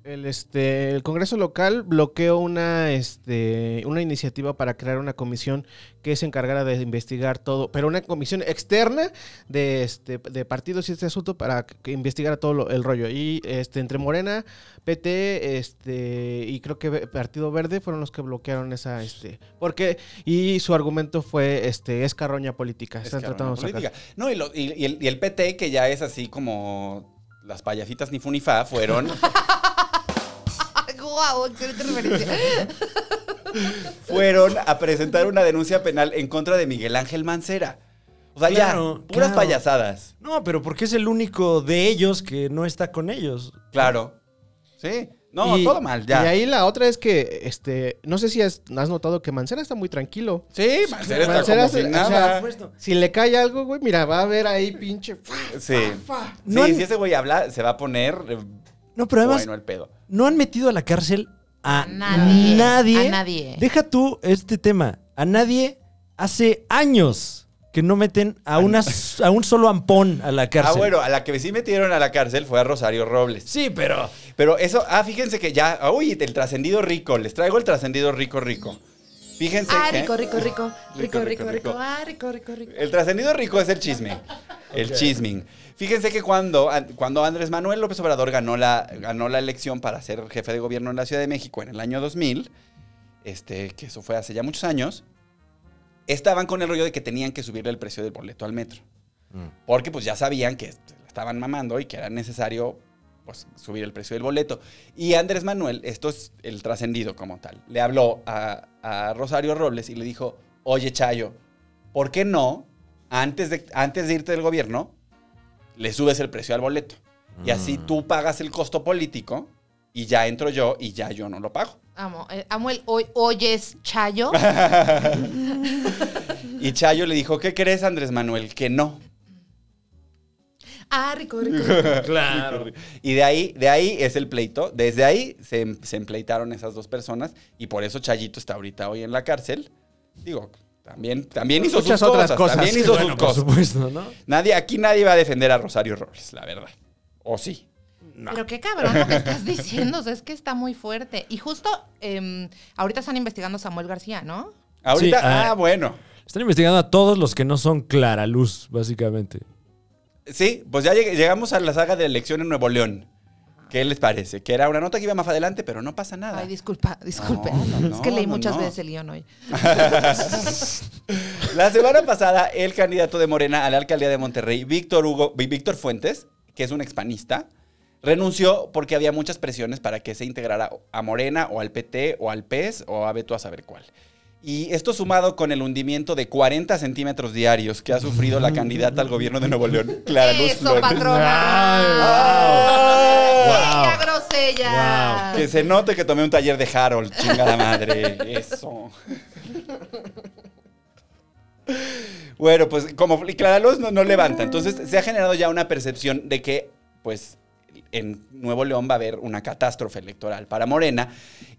el, este, el Congreso local bloqueó una, este, una iniciativa para crear una comisión que se encargara de investigar todo, pero una comisión externa de, este, de partidos y este asunto para que, investigara todo lo- el rollo. Y este, entre Morena, PT este, y creo que Partido Verde fueron los que bloquearon esa... Este, porque, y su argumento fue, este, es carroña política. es Están tratando de sacar. política. No, y, lo- y- y el, y el PT, que ya es así como las payasitas ni funifa, fueron... ¡Guau! Excelente referencia. fueron a presentar una denuncia penal en contra de Miguel Ángel Mancera. O sea, Claro, ya, puras claro. payasadas. No, pero porque es el único de ellos que no está con ellos. Claro. Sí. No, Y- todo mal, ya. Y ahí la otra es que, este, no sé si has, has notado que Mancera está muy tranquilo. Sí, Mancera está Mancera como se- sin o nada. sea, Si le cae algo, güey, mira, va a ver ahí pinche. fa, sí. fa, fa. No sí, si ese güey habla, se va a poner eh, No, pero además bueno el pedo. No han metido a la cárcel a Nadie. nadie. A nadie. Deja tú este tema. A nadie hace años que no meten a, una, a un solo ampón a la Ah, cárcel. bueno, a la que sí metieron a la cárcel fue a Rosario Robles. Sí, pero. Pero eso, ah, fíjense que ya, uy, el trascendido rico, les traigo el trascendido rico, rico. Fíjense Ah, que... rico, rico, rico. Rico, Rico, rico, rico, rico. rico. Ah, rico, rico, rico. El trascendido rico es el chisme. El chisming. Fíjense que cuando, cuando Andrés Manuel López Obrador ganó la, ganó la elección para ser jefe de gobierno en la Ciudad de México en el año 2000, este, que eso fue hace ya muchos años, estaban con el rollo de que tenían que subirle el precio del boleto al metro. Porque pues ya sabían que estaban mamando y que era necesario pues, subir el precio del boleto. Y Andrés Manuel, esto es el trascendido como tal, le habló a, a Rosario Robles y le dijo, oye Chayo, ¿por qué no, antes de, antes de irte del gobierno, le subes el precio al boleto? Y así tú pagas el costo político y ya entro yo y ya yo no lo pago. Amo, eh, amo el hoy, oyes chayo. Y Chayo le dijo, ¿qué crees Andrés Manuel? Que no. Ah, rico, rico. rico. Claro. Y de ahí, de ahí es el pleito. Desde ahí se, se empleitaron esas dos personas y por eso Chayito está ahorita hoy en la cárcel. Digo, también, también hizo Muchas sus otras cosas. cosas. También hizo Bueno, sus por cosas. supuesto, ¿no? Nadie, aquí nadie va a defender a Rosario Robles, la verdad. ¿O sí? Pero qué cabrón lo que estás diciendo. O sea, es que está muy fuerte. Y justo em, ahorita están investigando a Samuel García, ¿no? Ahorita, Sí, ah, ah, bueno. Están investigando a todos los que no son Clara Luz, básicamente. Sí, pues ya lleg- llegamos a la saga de elección en Nuevo León. ¿Qué les parece? Que era una nota que iba más adelante, pero no pasa nada. Ay, disculpa, disculpe. No, no, es que leí muchas veces el guion hoy. La semana pasada, el candidato de Morena a la alcaldía de Monterrey, Víctor Hugo, Víctor Fuentes, que es un expanista, renunció porque había muchas presiones para que se integrara a Morena o al PT o al PES o a Beto a saber cuál. Y esto sumado con el hundimiento de 40 centímetros diarios que ha sufrido la candidata al gobierno de Nuevo León, Clara Luz Eso, Flores. patrona. Wow. ¡Ella grosella! Que se note que tomé un taller de Harold, chingada madre. Eso. Bueno, pues como Clara Luz no, no levanta, entonces se ha generado ya una percepción de que, pues, en Nuevo León va a haber una catástrofe electoral para Morena.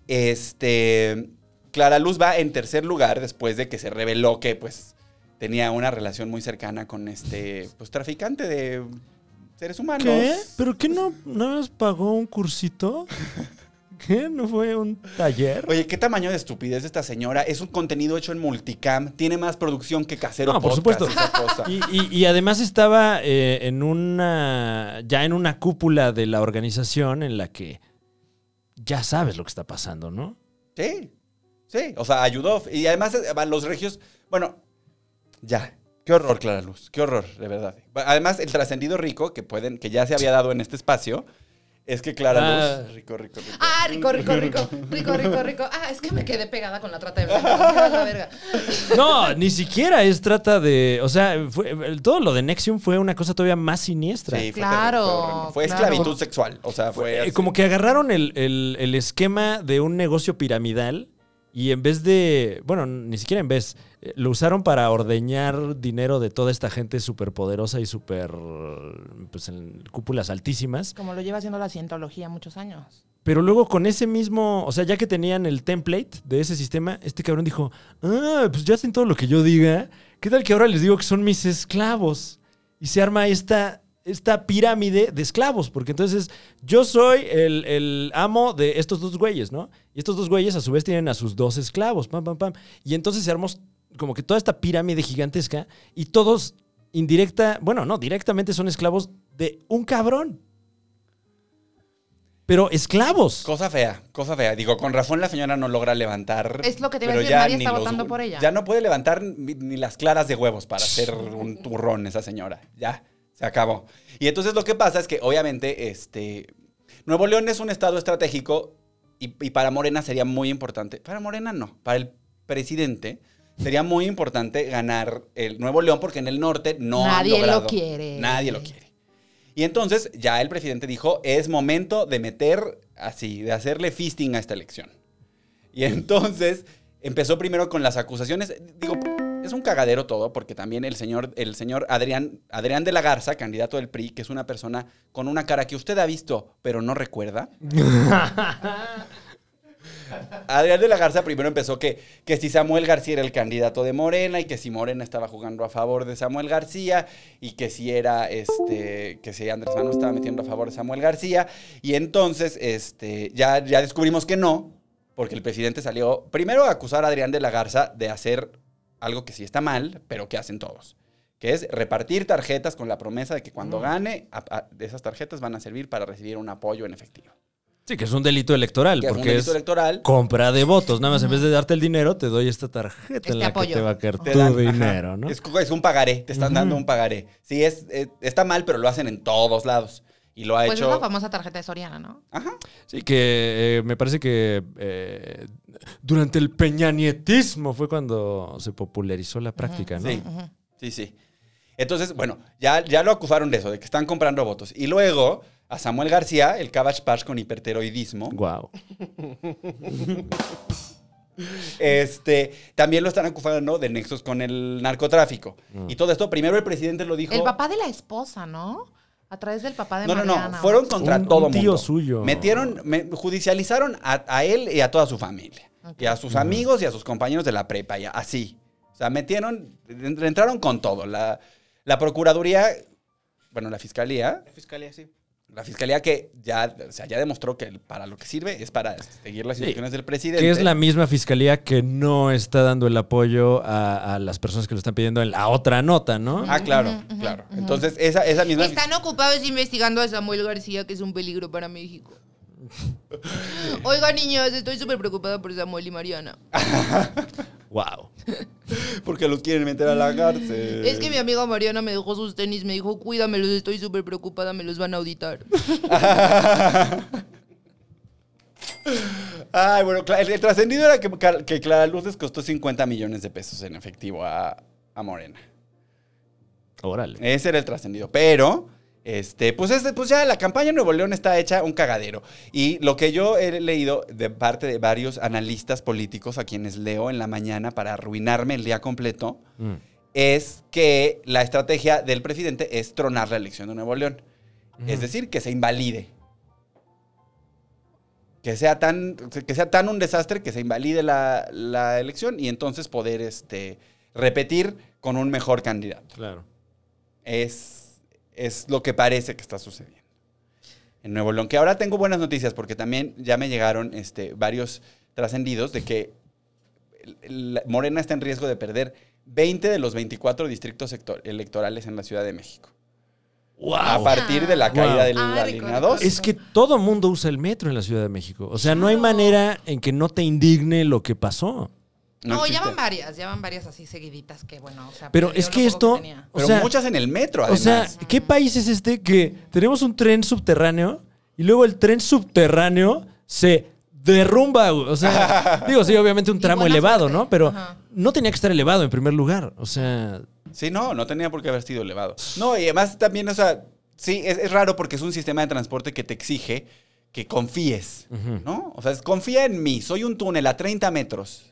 Este, Clara Luz va en tercer lugar después de que se reveló que, pues, tenía una relación muy cercana con este, pues, traficante de seres humanos. ¿Qué? ¿Pero qué no, no nos pagó un cursito? ¿Qué? ¿No fue un taller? Oye, ¿qué tamaño de estupidez esta señora? Es un contenido hecho en multicam. Tiene más producción que casero No, por Podcast, supuesto. esa cosa. Y, y- y además estaba eh, en una. ya en una cúpula de la organización en la que ya sabes lo que está pasando, ¿no? Sí, sí. O sea, ayudó. Y además eh, los regios... Bueno, ya. Qué horror, Clara Luz. Qué horror, de verdad. Además, el trascendido rico que pueden, que ya se había dado en este espacio, es que Clara Ah. Luz... Rico, rico, rico. Ah, rico, rico, rico, rico, rico, rico. Ah, es que me quedé pegada con la trata de blancas. la verga. No, ni siquiera es trata de. O sea, fue- todo lo de Nexium fue una cosa todavía más siniestra. Sí, fue Claro, terrible, fue horrendo. Fue claro. esclavitud sexual. O sea, fue... Así. como que agarraron el, el- el esquema de un negocio piramidal y en vez de, bueno, ni siquiera en vez, eh, lo usaron para ordeñar dinero de toda esta gente súper poderosa y súper, pues en cúpulas altísimas. Como lo lleva haciendo la cientología muchos años. Pero luego con ese mismo, o sea, ya que tenían el template de ese sistema, este cabrón dijo, ah, pues ya hacen todo lo que yo diga. ¿Qué tal que ahora les digo que son mis esclavos? Y se arma esta, esta pirámide de esclavos, porque entonces yo soy el, el amo de estos dos güeyes, ¿no? Y estos dos güeyes a su vez tienen a sus dos esclavos, pam, pam, pam. Y entonces se armó como que toda esta pirámide gigantesca y todos indirecta, bueno, no, directamente son esclavos de un cabrón. Pero esclavos. Cosa fea, cosa fea. Digo, con razón la señora no logra levantar. Es lo que te iba a pero decir, ya nadie está los- votando por ella. Ya no puede levantar ni, ni las claras de huevos para hacer un turrón esa señora. Ya, se acabó. Y entonces lo que pasa es que obviamente este Nuevo León es un estado estratégico y, y para Morena sería muy importante. Para Morena no, para el presidente sería muy importante ganar el Nuevo León porque en el norte no han Nadie lo quiere. Nadie lo quiere. Y entonces ya el presidente dijo, es momento de meter así, de hacerle fisting a esta elección. Y entonces empezó primero con las acusaciones. Digo, es un cagadero todo, porque también el señor, el señor Adrián, Adrián de la Garza, candidato del PRI, que es una persona con una cara que usted ha visto, pero no recuerda. Adrián de la Garza primero empezó que, que si Samuel García era el candidato de Morena y que si Morena estaba jugando a favor de Samuel García y que si era este que si Andrés Manuel estaba metiendo a favor de Samuel García y entonces este ya, ya descubrimos que no, porque el presidente salió primero a acusar a Adrián de la Garza de hacer algo que sí está mal, pero que hacen todos. Que es repartir tarjetas con la promesa de que cuando gane, a- a- esas tarjetas van a servir para recibir un apoyo en efectivo. Sí, que es un delito electoral, Que es un porque delito es electoral. compra de votos. Nada más en vez de darte el dinero, te doy esta tarjeta Este en la apoyo. que te va a caer Te tu dan- ajá. dinero, ¿no? Es, es un pagaré, te están dando un pagaré. Sí, es, es- está mal, pero lo hacen en todos lados. Y lo ha Pues es hecho. la famosa tarjeta de Soriana, ¿no? Ajá. Sí, que eh, me parece que eh, durante el peñanietismo fue cuando se popularizó la práctica, ¿no? Sí, sí, sí. Entonces, bueno, ya, ya lo acusaron de eso, de que están comprando votos. Y luego, a Samuel García, el Cabbage Patch con hiperteroidismo, Wow. este, también lo están acusando de nexos con el narcotráfico. Mm. Y todo esto, primero el presidente lo dijo. El papá de la esposa, ¿no? A través del papá de No, no, Mariana. no. Fueron contra Un- todo un tío mundo. suyo. Metieron, me- judicializaron a, a él y a toda su familia. Y a sus amigos y a sus compañeros de la prepa, y así. O sea, metieron, en- entraron con todo. La, la Procuraduría, bueno, la Fiscalía, La fiscalía, sí. La Fiscalía que ya, o sea, ya demostró que para lo que sirve es para seguir las instrucciones del presidente. Que es la misma fiscalía que no está dando el apoyo a, a las personas que lo están pidiendo en la otra nota, ¿no? Ah, claro, claro. Entonces, esa, esa misma... Están ocupados investigando a Samuel García, que es un peligro para México. Oiga, niños, estoy súper preocupada por Samuel y Mariana. Wow. Porque los quieren meter a la cárcel. Es que mi amiga Mariana me dejó sus tenis, me dijo, cuídamelos, estoy súper preocupada, me los van a auditar. Ay, bueno, el, el trascendido era que, que Clara Luz les costó 50 millones de pesos en efectivo a, a Morena. Órale. Ese era el trascendido. Pero, este, pues, este, pues ya la campaña en Nuevo León está hecha un cagadero. Y lo que yo he leído de parte de varios analistas políticos a quienes leo en la mañana para arruinarme el día completo, Mm. es que la estrategia del presidente es tronar la elección de Nuevo León. Es decir, que se invalide. Que sea tan, que sea tan un desastre que se invalide la, la elección y entonces poder este, repetir con un mejor candidato. Claro. Es, es lo que parece que está sucediendo en Nuevo León. Que ahora tengo buenas noticias porque también ya me llegaron este, varios trascendidos de que Morena está en riesgo de perder 20 de los 24 distritos sector- electorales en la Ciudad de México. A partir de la caída Wow. de la línea recuerdo. 2. Es que todo mundo usa el metro en la Ciudad de México. O sea, no hay manera en que no te indigne lo que pasó. No, ya van varias, ya van varias así seguiditas que, bueno, o sea... Pero es que esto, tenía. o Pero sea, muchas en el metro, o además. sea, ¿qué país es este que tenemos un tren subterráneo y luego el tren subterráneo se derrumba? O sea, digo, sí, obviamente un tramo elevado, suerte. ¿no? Pero Ajá. no tenía que estar elevado en primer lugar. O sea, Sí, no, no tenía por qué haber sido elevado. No, y además también, o sea, sí, es, es raro porque es un sistema de transporte que te exige que confíes, ¿no? O sea, es, confía en mí, soy un túnel a 30 metros.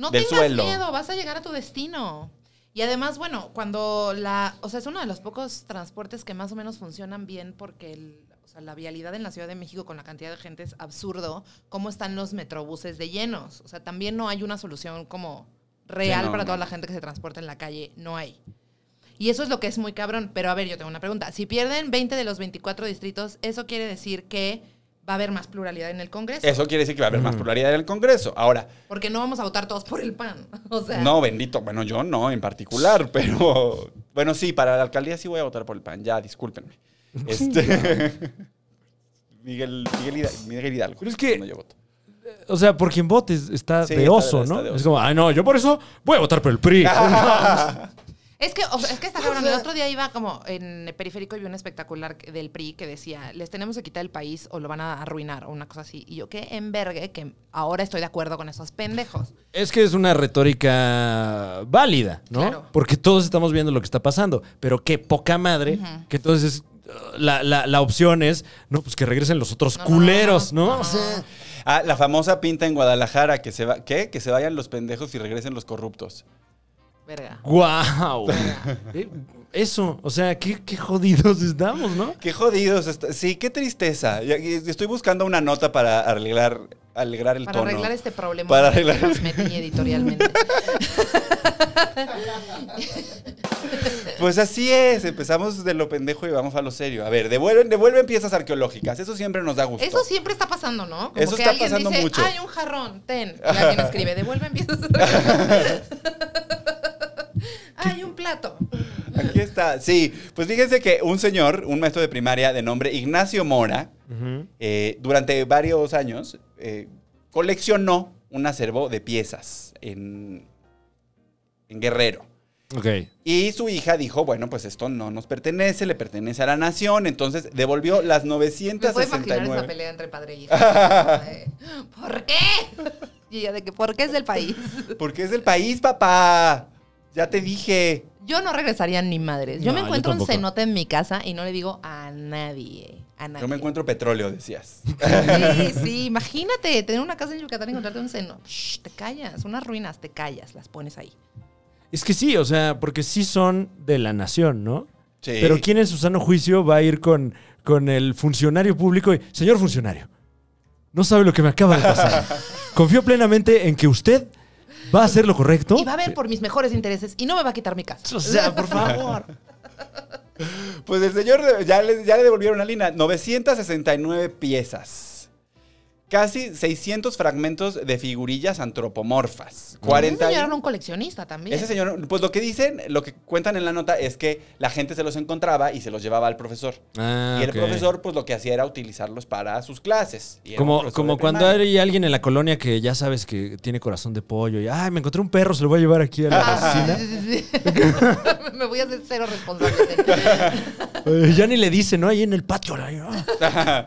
No del tengas suelo. miedo, vas a llegar a tu destino. Y además, bueno, cuando la... O sea, es uno de los pocos transportes que más o menos funcionan bien porque el- o sea, la vialidad en la Ciudad de México con la cantidad de gente es absurdo. ¿Cómo están los metrobuses de llenos? O sea, también no hay una solución como real Sí, no, para no. toda la gente que se transporta en la calle. No hay. Y eso es lo que es muy cabrón. Pero a ver, yo tengo una pregunta. Si pierden 20 de los 24 distritos, ¿eso quiere decir que va a haber más pluralidad en el Congreso? Eso quiere decir que va a haber más pluralidad en el Congreso. Ahora, Porque no vamos a votar todos por el PAN. O sea, no, bendito, bueno, yo no en particular, pero bueno, sí, para la alcaldía sí voy a votar por el PAN, ya, discúlpenme. Este Miguel, Miguel, Hidalgo, Miguel Hidalgo. Pero es que- no yo voto. o sea, por quien votes está Sí, de oso, está ¿no? de oso. Es como, ay, no, yo por eso voy a votar por el PRI. Es que, o sea, es que está cabrón. El otro día iba como en el periférico y vi un espectacular del PRI que decía, les tenemos que quitar el país o lo van a arruinar o una cosa así. Y yo qué envergue que ahora estoy de acuerdo con esos pendejos. Es que es una retórica válida, ¿no? Claro. Porque todos estamos viendo lo que está pasando. Pero qué poca madre, que entonces uh, la, la- la opción es, no, pues que regresen los otros No, culeros, no, ¿no? no, no. O sea, Ah, la famosa pinta en Guadalajara que se va, ¿qué? Que se vayan los pendejos y regresen los corruptos. Verga. ¡Guau! Eh, Eso, o sea, qué, qué jodidos estamos, ¿no? Qué jodidos. está- Sí, qué tristeza. Estoy buscando una nota para arreglar alegrar el Para tono. arreglar este problema Para arreglar- que nos metí editorialmente. Pues así es, empezamos de lo pendejo y vamos a lo serio. A ver, devuelven, devuelven piezas arqueológicas, eso siempre nos da gusto. Eso siempre está pasando, ¿no? Como Eso que está alguien pasando dice, mucho. hay un jarrón, ten. Y alguien escribe, devuelven piezas. hay un plato. Aquí está. Sí, pues fíjense que un señor, un maestro de primaria de nombre Ignacio Mora, eh, durante varios años eh, coleccionó un acervo de piezas en, en Guerrero. Ok. Y su hija dijo, bueno, pues esto no nos pertenece, le pertenece a la nación, entonces devolvió las Me puedo imaginar esa 969. pelea entre padre e hija. ¿Por qué? Y ella de que, ¿por qué es del país? Porque es del país, papá. Ya te dije. Yo no regresaría ni madres. Yo No, me yo encuentro un tampoco. cenote en mi casa y no le digo a nadie. A nadie. Yo me encuentro petróleo, decías. Sí, sí, imagínate tener una casa en Yucatán y encontrarte un seno. Shh, te callas, unas ruinas, te callas, las pones ahí. Es que sí, o sea, porque sí son de la nación, ¿no? Sí. Pero ¿quién en su sano juicio va a ir con, con el funcionario público y, señor funcionario, no sabe lo que me acaba de pasar. Confío plenamente en que usted va a hacer lo correcto. Y va a ver por mis mejores intereses y no me va a quitar mi casa. O sea, por favor. Pues el señor ya le, ya le devolvieron a Lina 969 piezas. Casi 600 fragmentos de figurillas antropomorfas. 40 Ese señor era un coleccionista también. Ese señor, pues lo que dicen, lo que cuentan en la nota es que la gente se los encontraba y se los llevaba al profesor. Ah, y el profesor, pues lo que hacía era utilizarlos para sus clases. Y Como, como cuando primaria. hay alguien en la colonia que ya sabes que tiene corazón de pollo y, ay, me encontré un perro, se lo voy a llevar aquí a la Ah, oficina. sí, sí, sí. me voy a hacer cero responsable. Ya ni le dice, ¿no? Ahí en el patio. la- ah.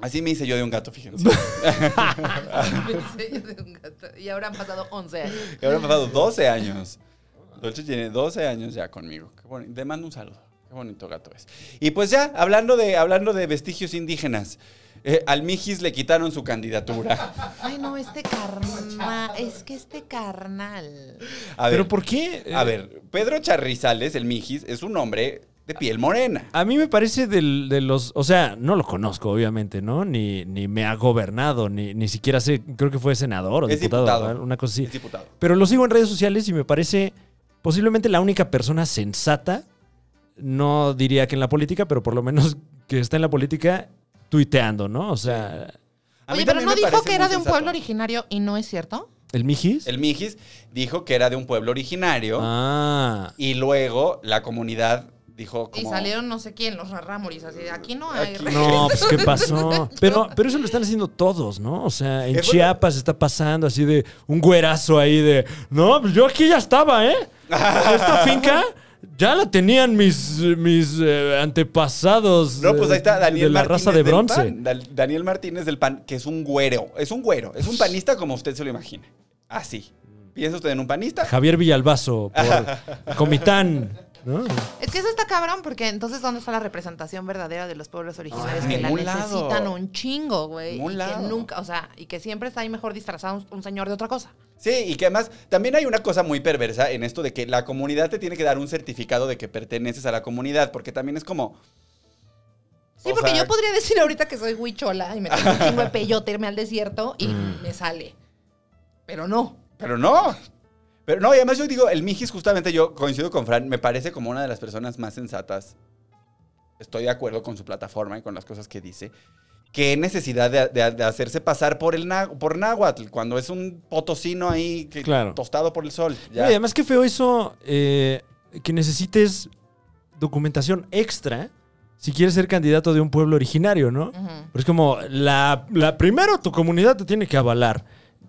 Así me hice yo de un gato, fíjense. Sí, de un gato. y ahora han pasado 11 años. Y ahora han pasado 12 años. Dolce tiene 12 años ya conmigo. Qué bonito. Le mando un saludo. Qué bonito gato es. Y pues ya, hablando de, hablando de vestigios indígenas, eh, al Mijis le quitaron su candidatura. Ay, no, este carnal. Es que este carnal. A ¿Pero ver, por qué? A ver, Pedro Charrizales, el Mijis, es un hombre de piel morena. A mí me parece del- de los. O sea, no lo conozco, obviamente, ¿no? Ni, ni me ha gobernado, ni, ni siquiera sé. Creo que fue senador o Es diputado, diputado. una cosa así. Es diputado. Pero lo sigo en redes sociales y me parece posiblemente la única persona sensata. No diría que en la política, pero por lo menos que está en la política tuiteando, ¿no? O sea, A mí Oye, pero no dijo que era de un sensato. pueblo originario y no es cierto. el Mijis. El Mijis dijo que era de un pueblo originario Ah. y luego la comunidad dijo como... Y salieron no sé quién, los rarámuris, así de aquí no hay. Aquí No, pues ¿qué pasó? Pero, pero eso lo están haciendo todos, ¿no? O sea, en Es bueno. Chiapas está pasando así de un güerazo ahí de, no, pues yo aquí ya estaba, ¿eh? Esta finca ya la tenían mis, mis eh, antepasados No, pues ahí está eh, Daniel de la Martínez raza de del bronce. PAN. Daniel Martínez del PAN, que es un güero. Es un güero. Es un panista como usted se lo imagine. Así. ¿Piensa usted en un panista? Javier Villalbazo por Comitán, ¿no? Es que eso está cabrón, porque entonces, ¿dónde está la representación verdadera de los pueblos originarios que la lado. necesitan un chingo, güey? Y que nunca, o sea, y que siempre está ahí mejor disfrazado un, un señor de otra cosa. Sí, y que además también hay una cosa muy perversa en esto de que la comunidad te tiene que dar un certificado de que perteneces a la comunidad, porque también es como... Sí, O porque sea- yo podría decir ahorita que soy huichola y me tengo un chingo de peyote, irme al desierto y Mm. me sale. Pero no. Pero no. Pero no, y además yo digo, el Mijis justamente yo coincido con Fran, me parece como una de las personas más sensatas. Estoy de acuerdo con su plataforma y con las cosas que dice. Qué necesidad de, de- de hacerse pasar por el por náhuatl cuando es un potosino ahí que- Claro. tostado por el sol. Ya. No, y además qué feo eso, eh, que necesites documentación extra si quieres ser candidato de un pueblo originario, ¿no? Ujú. Pero es como, la, la- primero tu comunidad te tiene que avalar.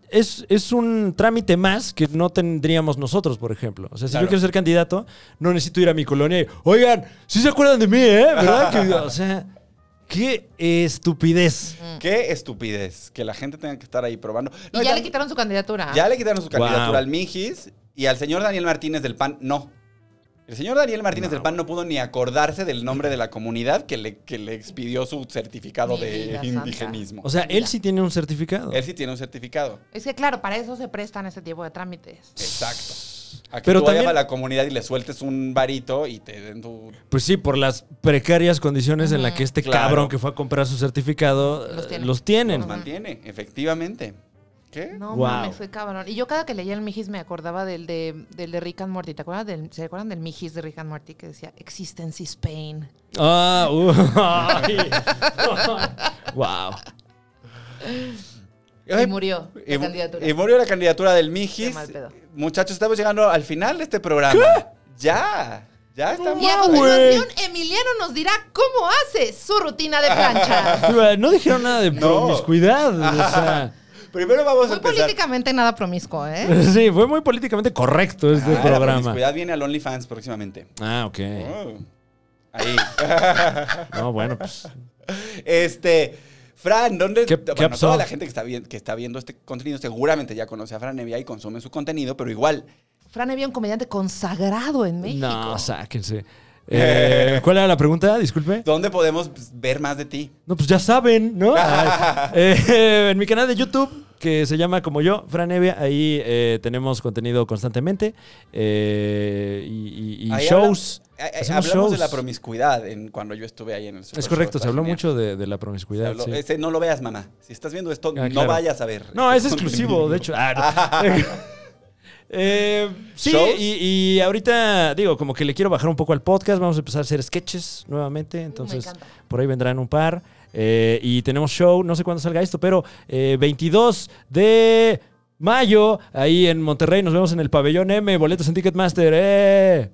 Es, es un trámite más que no tendríamos nosotros, por ejemplo. O sea, si Claro. yo quiero ser candidato, no necesito ir a mi colonia y, oigan, si se acuerdan de mí, ¿eh? ¿Verdad? Que- o sea, qué estupidez. Qué estupidez que la gente tenga que estar ahí probando. No, y ya le quitaron su candidatura. ya le quitaron su candidatura Wow. al Mijis y al señor Daniel Martínez del PAN no. El señor Daniel Martínez del PAN no pudo ni acordarse del nombre de la comunidad que le, que le expidió su certificado de indigenismo. O sea, él sí tiene un certificado. Él sí tiene un certificado. Es que claro, para eso se prestan ese tipo de trámites. Exacto. A que Pero tú vayas también, a la comunidad y le sueltes un varito y te den tu... pues sí, por las precarias condiciones en las que este Claro. cabrón que fue a comprar su certificado Los eh, tiene. los tienen. Los mantiene, efectivamente. ¿Qué? No Wow. mames, fue cabrón. Y yo cada que leía el Mijis me acordaba del de, del de Rick and Morty. ¿Te acuerdas del, ¿Se acuerdan del Mijis de Rick and Morty que decía Existence is pain? Ah, uh, wow. Y murió la y, candidatura. y murió la candidatura del Mijis. Qué mal pedo. Muchachos, estamos llegando al final de este programa. Ya, ya estamos. y a continuación, Emiliano nos dirá cómo hace su rutina de planchas. No dijeron nada de No. promiscuidad. o sea, Primero vamos a Muy empezar. políticamente nada promiscuo, ¿eh? sí, fue muy políticamente correcto este Ah, programa. promiscuidad viene al OnlyFans próximamente. Ah, ok. Oh. Ahí. No, bueno, pues. Este, Fran, ¿dónde? ¿Qué- bueno, qué toda la gente que está, vi- que está viendo este contenido seguramente ya conoce a Fran Evia y consume su contenido, pero igual, Fran Evia, un comediante consagrado en México. No, sáquense. Eh, ¿Cuál era la pregunta? Disculpe. ¿dónde podemos ver más de ti? No, pues ya saben, ¿no? Eh, en mi canal de YouTube, que se llama como yo, Fran Evia, ahí eh, tenemos contenido constantemente eh, y, y- y Ahí shows. habla- eh, hablamos de la promiscuidad en, cuando yo estuve ahí en el Super Es correcto, Show se habló mucho de, de la promiscuidad. habló- sí. ese no lo veas, mamá. Si estás viendo esto, Ah, no claro. vayas a ver. No, este es exclusivo, contenido. de hecho. Ah, no. Eh, sí, y, y ahorita digo, como que le quiero bajar un poco al podcast. Vamos a empezar a hacer sketches nuevamente. Entonces, encanta. por ahí vendrán un par. Eh, y tenemos show, no sé cuándo salga esto, pero eh, 22 de mayo, ahí en Monterrey. Nos vemos en el pabellón M, boletos en Ticketmaster. ¡Eh!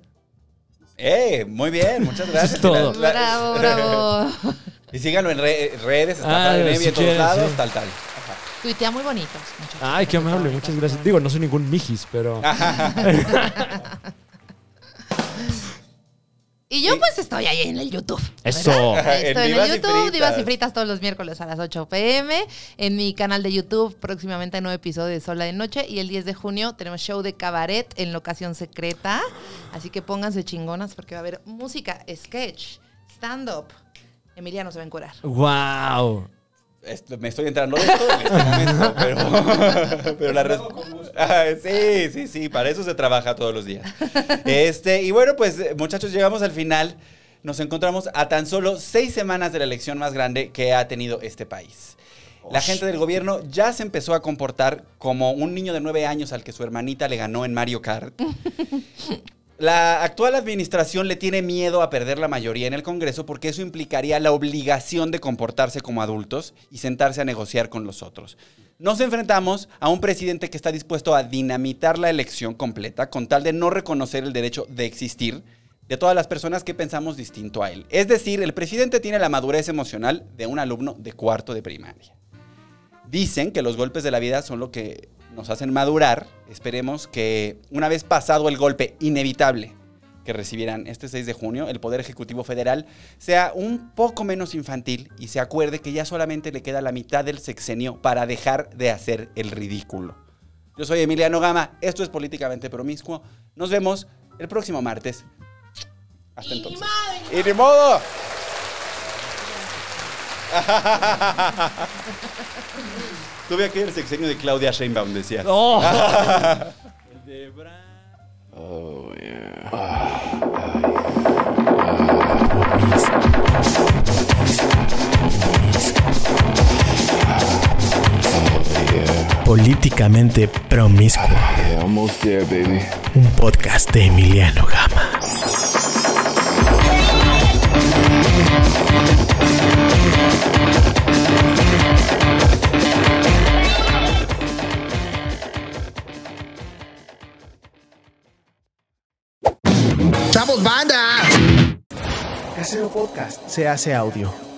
Eh, muy bien, muchas gracias. es todo. La- la- Bravo, bravo. Y síganlo en re- redes, está Ah, si en todos quieren, lados, sí. tal, tal. Tuitea muy bonitos. Ay, qué amable, muchas gracias. Digo, no soy ningún mijis, pero. Y yo pues estoy ahí en el YouTube. Eso. Estoy en, el YouTube. Divas y Fritas todos los miércoles a las 8 pm. En mi canal de YouTube próximamente hay nuevo episodio de Sola de Noche. Y el 10 de junio tenemos show de cabaret en locación secreta. Así que pónganse chingonas porque va a haber música, sketch, stand-up. Emiliano se va a encurar. ¡Wow! Esto- me estoy entrando de esto en este momento, pero, pero la res- Ah, sí, sí, sí, para eso se trabaja todos los días. Este, y bueno, pues muchachos, llegamos al final. Nos encontramos a tan solo seis semanas de la elección más grande que ha tenido este país. La gente del gobierno ya se empezó a comportar como un niño de nueve años al que su hermanita le ganó en Mario Kart. La actual administración le tiene miedo a perder la mayoría en el Congreso porque eso implicaría la obligación de comportarse como adultos y sentarse a negociar con los otros. Nos enfrentamos a un presidente que está dispuesto a dinamitar la elección completa con tal de no reconocer el derecho de existir de todas las personas que pensamos distinto a él. Es decir, el presidente tiene la madurez emocional de un alumno de cuarto de primaria. Dicen que los golpes de la vida son lo que nos hacen madurar. Esperemos que una vez pasado el golpe inevitable que recibirán este 6 de junio, el Poder Ejecutivo Federal sea un poco menos infantil y se acuerde que ya solamente le queda la mitad del sexenio para dejar de hacer el ridículo. Yo soy Emiliano Gama, esto es Políticamente Promiscuo. Nos vemos el próximo martes. Hasta entonces. ¡Y ni modo! Tuve aquí el sexenio de Claudia Sheinbaum, decía. ¡Oh! Oh, yeah. Políticamente promiscuo. Yeah, almost there, baby. Un podcast de Emiliano Gama. Banda! Casero Podcast se hace audio.